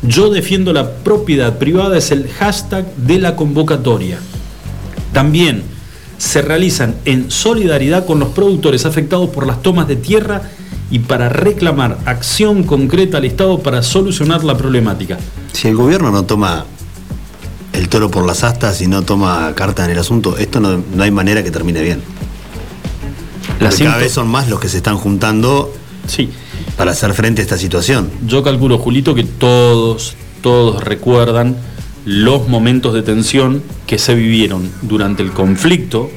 Yo defiendo la propiedad privada es el hashtag de la convocatoria. También se realizan en solidaridad con los productores afectados por las tomas de tierra y para reclamar acción concreta al Estado para solucionar la problemática. Si el gobierno no toma el toro por las astas y no toma carta en el asunto, esto no, no hay manera que termine bien. La Porque cada vez son más los que se están juntando Sí. para hacer frente a esta situación. Yo calculo, Julito, que todos, todos recuerdan los momentos de tensión que se vivieron durante el conflicto,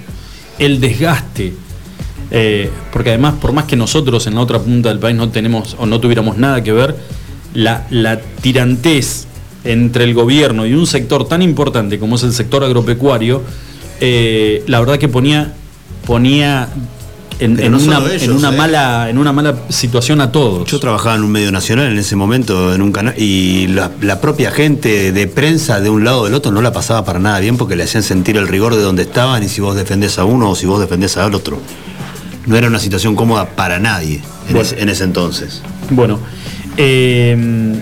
el desgaste, eh, porque además, por más que nosotros en la otra punta del país no tenemos o no tuviéramos nada que ver, la, la tirantez entre el gobierno y un sector tan importante como es el sector agropecuario, eh, la verdad que ponía, ponía en, Pero en no una, solo ellos, en, una eh. mala, en una mala situación a todos. Yo trabajaba en un medio nacional en ese momento, en un canal, y la, la propia gente de prensa de un lado o del otro no la pasaba para nada bien porque le hacían sentir el rigor de donde estaban y si vos defendés a uno o si vos defendés al otro. No era una situación cómoda para nadie en, Bueno. ese, en ese entonces. Bueno, eh,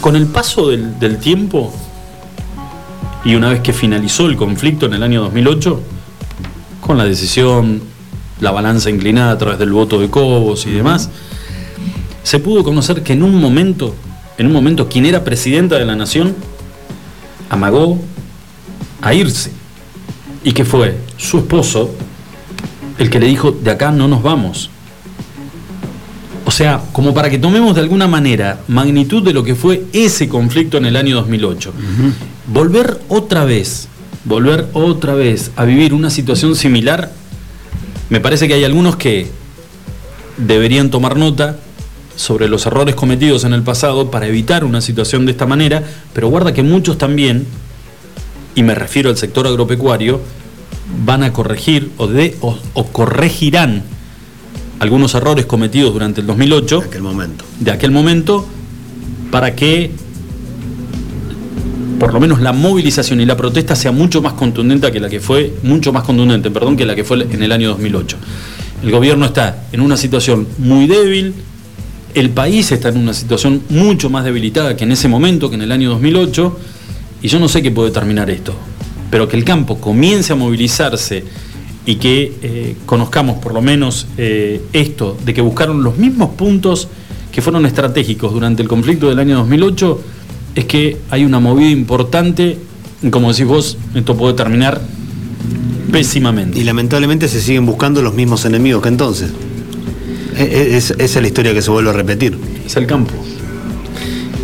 con el paso del, del tiempo y una vez que finalizó el conflicto en el año 2008, con la decisión, la balanza inclinada a través del voto de Cobos y demás, se pudo conocer que en un momento, en un momento, quien era presidenta de la nación amagó a irse y que fue su esposo el que le dijo de acá no nos vamos. O sea, como para que tomemos de alguna manera magnitud de lo que fue ese conflicto en el año 2008. Volver otra vez, volver otra vez a vivir una situación similar, me parece que hay algunos que deberían tomar nota sobre los errores cometidos en el pasado para evitar una situación de esta manera, pero guarda que muchos también, y me refiero al sector agropecuario, van a corregir o, de, o, o corregirán algunos errores cometidos durante el 2008 En aquel momento. de aquel momento para que por lo menos la movilización y la protesta sea mucho más contundente que la que fue, mucho más contundente, perdón, que la que fue en el año 2008. El gobierno está en una situación muy débil, el país está en una situación mucho más debilitada que en ese momento, que en el año 2008, y yo no sé qué puede terminar esto, pero que el campo comience a movilizarse y que eh, conozcamos por lo menos eh, esto, de que buscaron los mismos puntos que fueron estratégicos durante el conflicto del año 2008, es que hay una movida importante, y como decís vos, esto puede terminar pésimamente. Y lamentablemente se siguen buscando los mismos enemigos que entonces. E- e- es- esa es la historia que se vuelve a repetir. es el campo,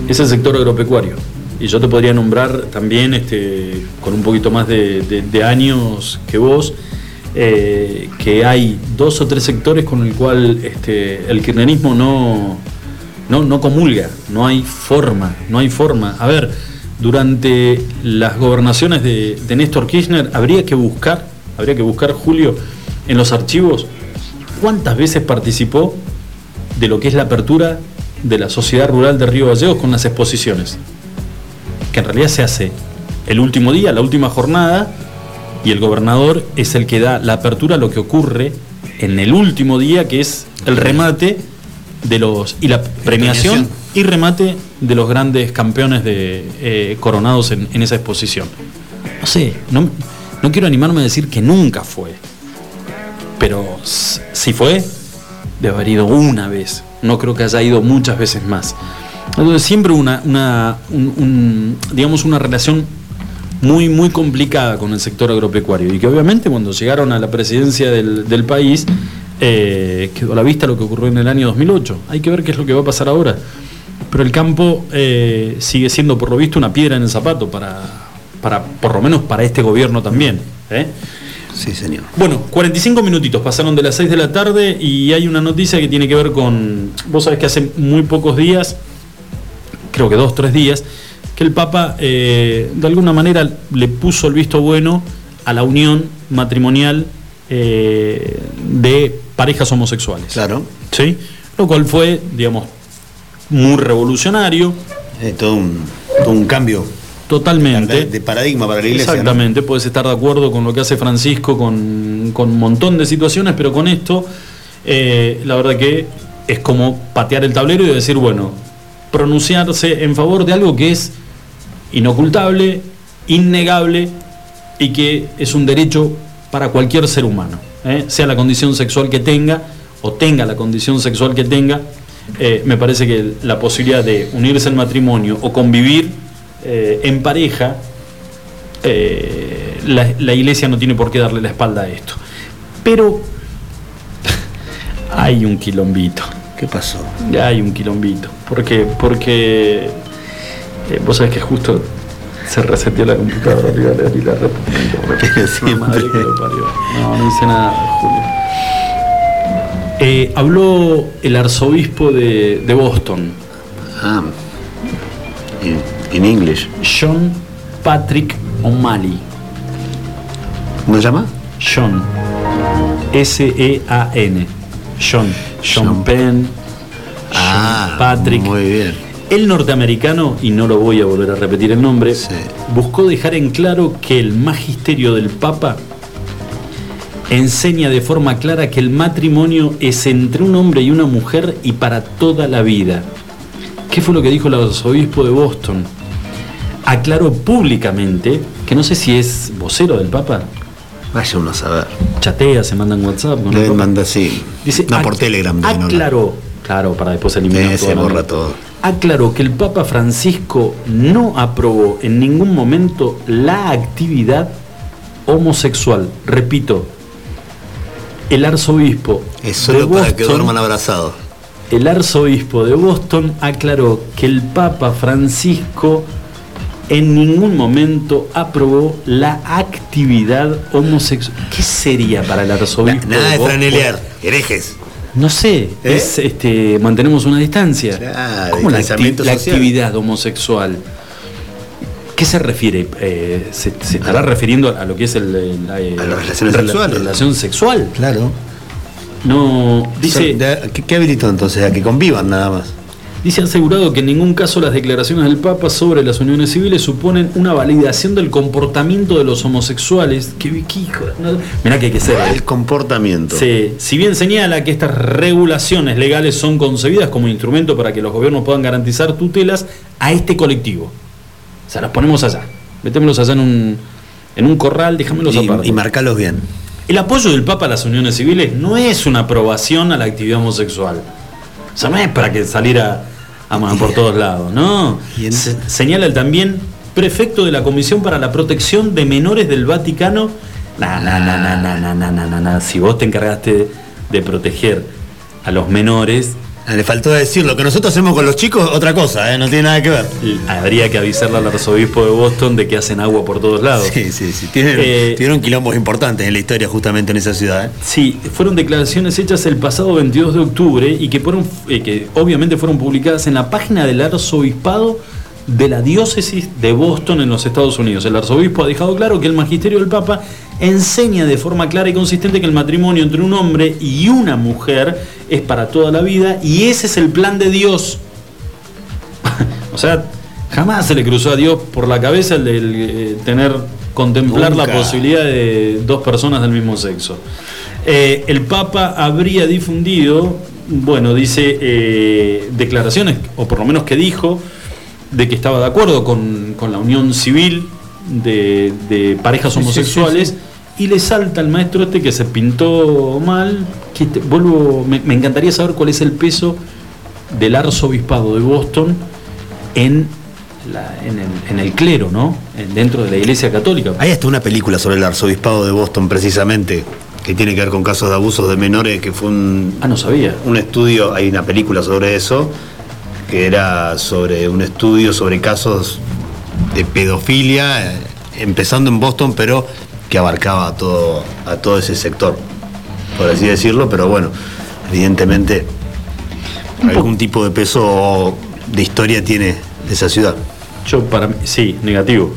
es el sector agropecuario. Y yo te podría nombrar también, este, con un poquito más de, años que vos, eh, que hay dos o tres sectores con el cual este, el kirchnerismo no, no, no comulga, no hay forma, no hay forma. A ver, durante las gobernaciones de, de Néstor Kirchner habría que buscar, habría que buscar, Julio, en los archivos, cuántas veces participó de lo que es la apertura de la sociedad rural de Río Gallegos con las exposiciones. Que en realidad se hace el último día, la última jornada, y el gobernador es el que da la apertura a lo que ocurre en el último día, que es el remate de los. y la premiación, y remate de los grandes campeones de eh, coronados en, en esa exposición. No sé, no, no quiero animarme a decir que nunca fue. Pero si fue, debe haber ido una vez. No creo que haya ido muchas veces más. Entonces siempre una, una un- un- digamos una relación muy muy complicada con el sector agropecuario y que obviamente cuando llegaron a la presidencia del, del país eh, quedó a la vista lo que ocurrió en el año 2008. Hay que ver qué es lo que va a pasar ahora. Pero el campo eh, sigue siendo por lo visto una piedra en el zapato para, para por lo menos para este gobierno también. ¿eh? Sí, señor. Bueno, 45 minutitos pasaron de las 6 de la tarde y hay una noticia que tiene que ver con. Vos sabés que hace muy pocos días, creo que dos, tres días, que el Papa eh, de alguna manera le puso el visto bueno a la unión matrimonial eh, de parejas homosexuales. Claro. ¿Sí? Lo cual fue, digamos, muy revolucionario. Eh, todo, un, todo un cambio Totalmente. de paradigma para la iglesia. ¿no? Exactamente, puedes estar de acuerdo con lo que hace Francisco, con, con un montón de situaciones, pero con esto, eh, la verdad que es como patear el tablero y decir, bueno, pronunciarse en favor de algo que es inocultable, innegable y que es un derecho para cualquier ser humano, ¿eh? sea la condición sexual que tenga o tenga la condición sexual que tenga. eh, me parece que la posibilidad de unirse al matrimonio o convivir eh, en pareja la, la iglesia no tiene por qué darle la espalda a esto. Pero hay un quilombito. ¿Qué pasó? Hay un quilombito. ¿Por qué? Porque eh, vos sabés que justo se reseteó la computadora arriba de y la siempre. Madre que lo parió. No, no hice nada, Julio. Eh, habló el arzobispo de, de Boston. Ah. En inglés. John Patrick O'Malley. ¿Cómo se llama? John. S-E-A-N. John. John Penn. Ah, Patrick. Muy bien. El norteamericano, y no lo voy a volver a repetir el nombre, buscó dejar en claro que el magisterio del Papa enseña de forma clara que el matrimonio es entre un hombre y una mujer y para toda la vida. ¿Qué fue lo que dijo el arzobispo de Boston? Aclaró públicamente, que no sé si es vocero del Papa, Vaya uno a saber. chatea, se mandan WhatsApp. Deben Papa. mandar, sí. Dice, no, por Telegram. Aclaró, claro, para después eliminar Eh, se borra todo. Aclaró que el Papa Francisco no aprobó en ningún momento la actividad homosexual. Repito, el arzobispo Es solo de para que Boston- duerman abrazados. el arzobispo de Boston aclaró que el Papa Francisco en ningún momento aprobó la actividad homosexual. ¿Qué sería para el arzobispo? Nada de Boston? franelear. Herejes. No sé, ¿Eh? es este mantenemos una distancia. Claro, ¿Cómo la, acti- la actividad homosexual? ¿Qué se refiere? Eh, se, se estará refiriendo a lo que es el, el- la, A las relaciones rela- sexuales. relación sexual? Claro. No, dice, ¿Qué, qué habilitó entonces? A que convivan nada más. Dice asegurado que en ningún caso las declaraciones del Papa sobre las uniones civiles suponen una validación del comportamiento de los homosexuales. Qué, qué hijo no, mirá que hay que ser. ¿eh? El comportamiento. Sí, si bien señala que estas regulaciones legales son concebidas como instrumento para que los gobiernos puedan garantizar tutelas a este colectivo. O sea, los ponemos allá. Metémoslos allá en un, en un corral, dejámoslos Y, aparte. y marcalos bien. El apoyo del Papa a las uniones civiles no es una aprobación a la actividad homosexual. O sea, no es para que salir a, a- por todos lados, ¿no? Se- señala el también prefecto de la Comisión para la Protección de Menores del Vaticano. Na, na, na, na, na, na, na, na, na. Si vos te encargaste de proteger a los menores, Le faltó decir lo que nosotros hacemos con los chicos, otra cosa, ¿eh? no tiene nada que ver. habría que avisarle al arzobispo de Boston de que hacen agua por todos lados. Sí, sí, sí. Tienen, Eh, tuvieron quilombos importantes en la historia justamente en esa ciudad. ¿eh? Sí, fueron declaraciones hechas el pasado 22 de octubre y que, fueron, eh, que obviamente fueron publicadas en la página del arzobispado de la diócesis de Boston en los Estados Unidos. El arzobispo ha dejado claro que el magisterio del Papa enseña de forma clara y consistente que el matrimonio entre un hombre y una mujer es para toda la vida y ese es el plan de Dios. o sea, jamás se le cruzó a Dios por la cabeza el de eh, tener, contemplar la posibilidad de dos personas del mismo sexo. Eh, el Papa habría difundido, bueno, dice eh, declaraciones, o por lo menos que dijo, de que estaba de acuerdo con, con la unión civil de, de parejas Sí, sí, homosexuales. sí, Y le salta al maestro este que se pintó mal. Que te- vuelvo, me, me encantaría saber cuál es el peso del arzobispado de Boston en, la- en, el, en el clero, ¿no? En- dentro de la iglesia católica. Hay hasta una película sobre el arzobispado de Boston precisamente, que tiene que ver con casos de abusos de menores, que fue un... Ah, no sabía. Un estudio, hay una película sobre eso, que era sobre un estudio sobre casos de pedofilia, eh, empezando en Boston, pero que abarcaba a todo, a todo ese sector, por así decirlo, pero bueno, evidentemente algún tipo de peso de historia tiene esa ciudad. Yo para mí, sí, negativo.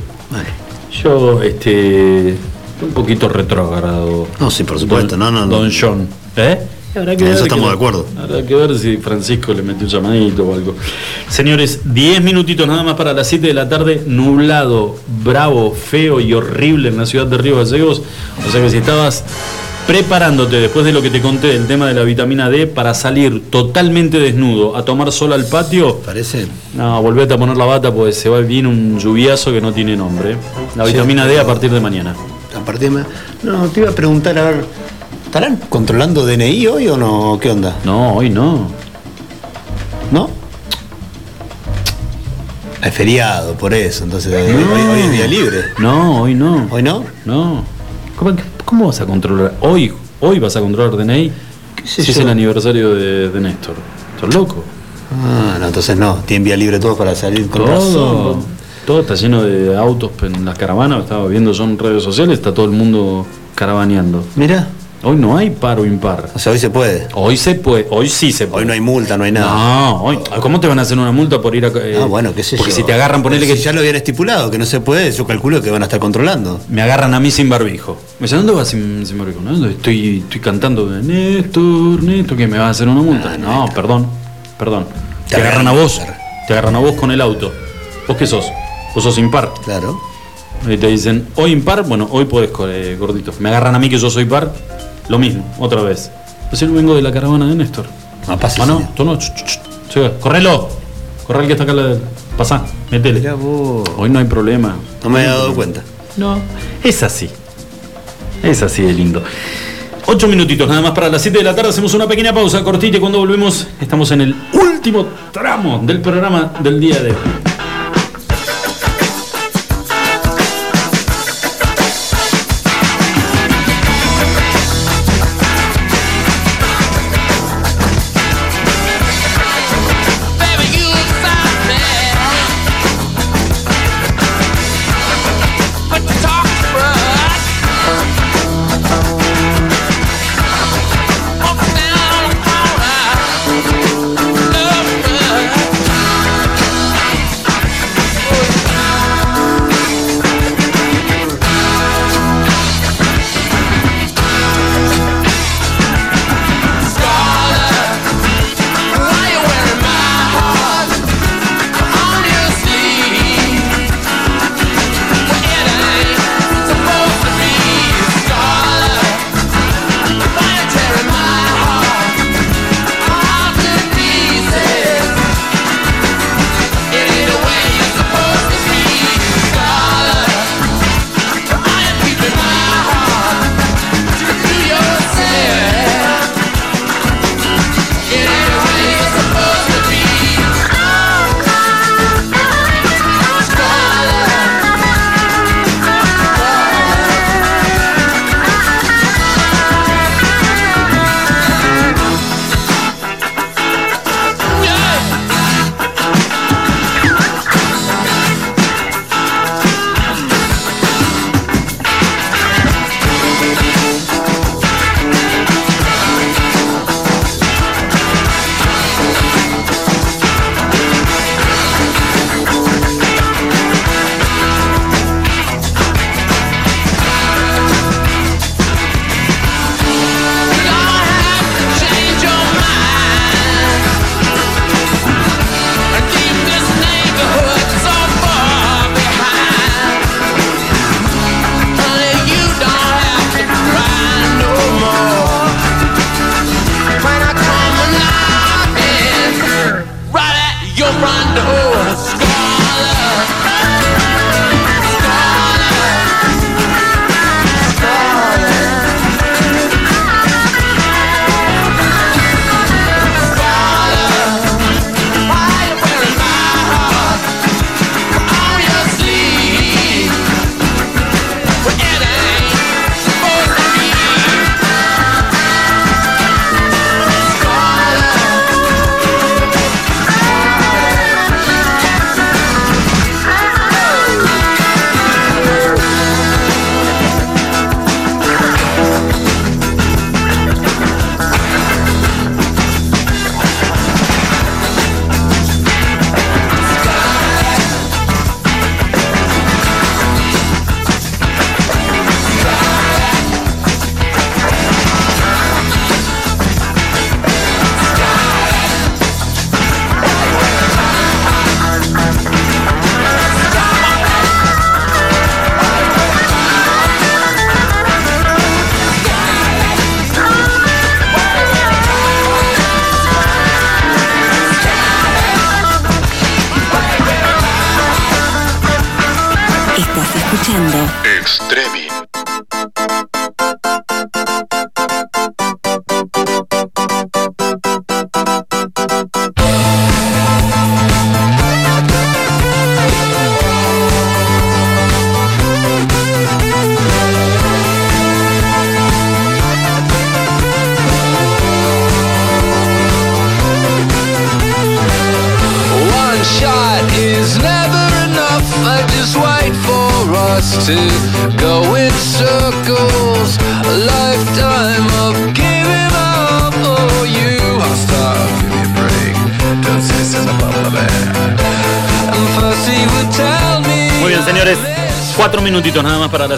Yo, este, un poquito retrógrado. No, sí, por supuesto, no, no, no. Don John. ¿Eh? Habrá En eso estamos de acuerdo. Habrá que ver si Francisco le metió un llamadito o algo. Señores, 10 minutitos nada más para las 7 de la tarde, nublado, bravo, feo y horrible en la ciudad de Río Gallegos. O sea que si estabas preparándote después de lo que te conté del tema de la vitamina D para salir totalmente desnudo a tomar sol al patio, Parece. no, volvete a poner la bata porque se va bien un lluviazo que no tiene nombre. La Sí. vitamina D a partir de mañana. A partir de... No, te iba a preguntar, a ver, ¿estarán controlando DNI hoy o no? ¿Qué onda? No, hoy no. ¿No? Es feriado, por eso. Entonces, hoy, hoy es día libre. No, hoy no. ¿Hoy no? No. ¿Cómo, cómo vas a controlar? Hoy, hoy vas a controlar DNI si es el aniversario de, de Néstor. ¿Estás loco? Ah, no, entonces no. Tienen vía libre todos para salir con Todo, razón. todo está lleno de autos en las caravanas. Estaba viendo yo en redes sociales, está todo el mundo caravaneando. Mira. Hoy no hay par o impar. O sea, hoy se puede. Hoy se puede, hoy sí se puede. Hoy no hay multa, no hay nada. No, hoy, ¿cómo te van a hacer una multa por ir a.? eh, Ah, bueno, qué sé Porque yo. si te agarran, ponele que. si ya lo habían estipulado, que no se puede, yo calculo que van a estar controlando. Me agarran a mí sin barbijo. Me dicen, ¿dónde vas sin, sin barbijo? No, estoy, estoy cantando de Néstor, Néstor, que me vas a hacer una multa. no, perdón, perdón. Te, agarran a vos, te agarran a vos con el auto. ¿Vos qué sos? Vos sos impar. Claro. Y te dicen, hoy impar, bueno, hoy podés, eh, gordito. Me agarran a mí que yo soy par, lo mismo, otra vez. Pues yo no vengo de la caravana de Néstor. Ah, pase, Ah, no, tú no. ch, ch, ch. Sí, correlo. Corre el que está acá. La... Pasá, métele. Hoy no hay problema. No me había dado cuenta. No, es así. Es así de lindo. Ocho minutitos nada más para las 7 de la tarde. Hacemos una pequeña pausa cortita y cuando volvemos estamos en el último tramo del programa del día de hoy.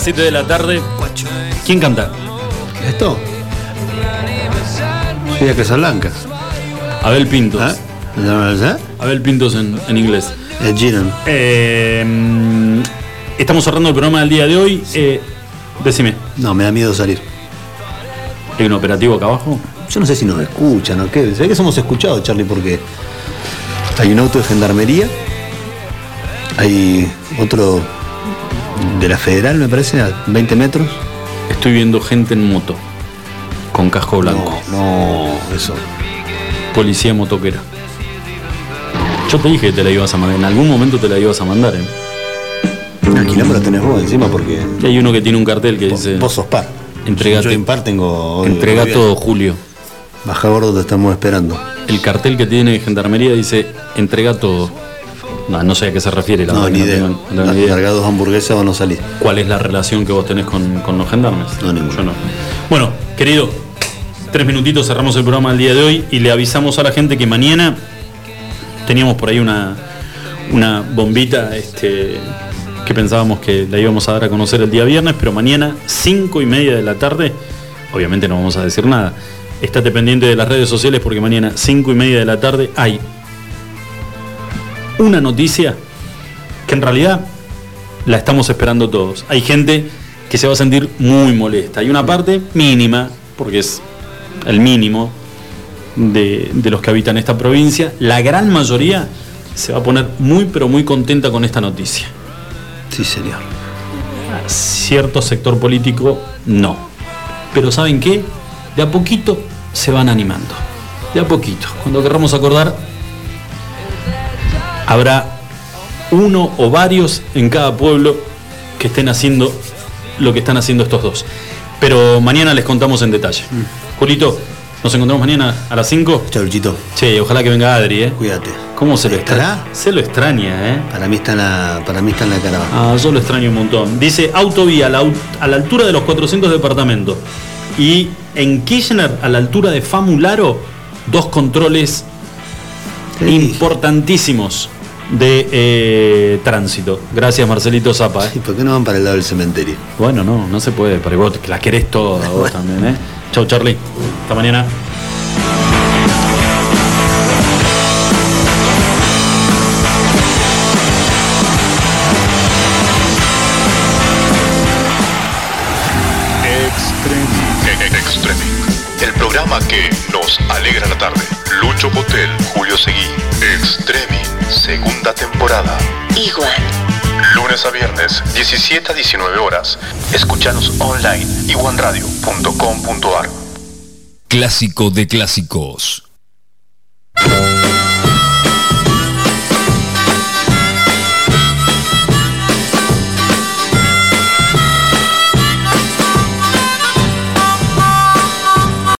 Las 7 de la tarde. ¿Quién canta? ¿Esto? Fui Casablanca. Abel Pintos. ¿Ah? ¿Ah? Abel Pintos en, en inglés. Ed Sheeran. Eh, mm, estamos cerrando el programa del día de hoy. Eh, decime, No, me da miedo salir. ¿hay un operativo acá abajo? Yo no sé si nos escuchan o qué. Ve que somos escuchados, Charlie, porque hay un auto de gendarmería, hay otro de la federal, me parece, a 20 metros. Estoy viendo gente en moto, con casco blanco. No, eso. Policía motoquera. Yo te dije que te la ibas a mandar, en algún momento te la ibas a mandar. ¿eh? El quilombo lo tenés vos encima porque Y hay uno que tiene un cartel que dice. vos sos par. Entregate. Yo en par tengo. hoy- Entrega todo, Julio. Baja gordo, te estamos esperando. El cartel que tiene Gendarmería dice entrega todo. No, no sé a qué se refiere, la No, ni idea. no tengo idea. Largados hamburguesas o no salís. ¿Cuál es la relación que vos tenés con, con los gendarmes? No, ninguna. Yo no. Bueno, querido, tres minutitos cerramos el programa el día de hoy y le avisamos a la gente que mañana teníamos por ahí una, una bombita este, que pensábamos que la íbamos a dar a conocer el día viernes, pero mañana, cinco y media de la tarde, obviamente no vamos a decir nada. Estate pendiente de las redes sociales porque mañana, cinco y media de la tarde, hay una noticia que en realidad la estamos esperando todos. Hay gente que se va a sentir muy molesta. Hay una parte mínima, porque es el mínimo de, de los que habitan esta provincia. La gran mayoría se va a poner muy, pero muy contenta con esta noticia. Sí, señor. Cierto sector político, no. Pero ¿saben qué? De a poquito se van animando. De a poquito. Cuando querramos acordar, habrá uno o varios en cada pueblo que estén haciendo lo que están haciendo estos dos. Pero mañana les contamos en detalle. Julito, nos encontramos mañana a las 5. Chau, Luchito. Che, ojalá que venga Adri, ¿eh? Cuídate. ¿Cómo se lo extraña? Se lo extraña, ¿eh? Para mí está en la, para mí está en la caravana. Ah, yo lo extraño un montón. Dice autovía a la, a la altura de los 400 departamentos. Y en Kirchner, a la altura de Famularo, dos controles importantísimos de eh, tránsito. Gracias, Marcelito Zapa. ¿eh? ¿Y por qué no van para el lado del cementerio? Bueno, no, no se puede, pero vos la querés toda vos también, ¿eh? Chau, Charlie. Hasta mañana. Extreming. Extreming. El programa que nos alegra la Segunda temporada. Igual. Lunes a viernes, 17 a 19 horas. Escuchanos online iguanradio.com.ar. Clásico de clásicos.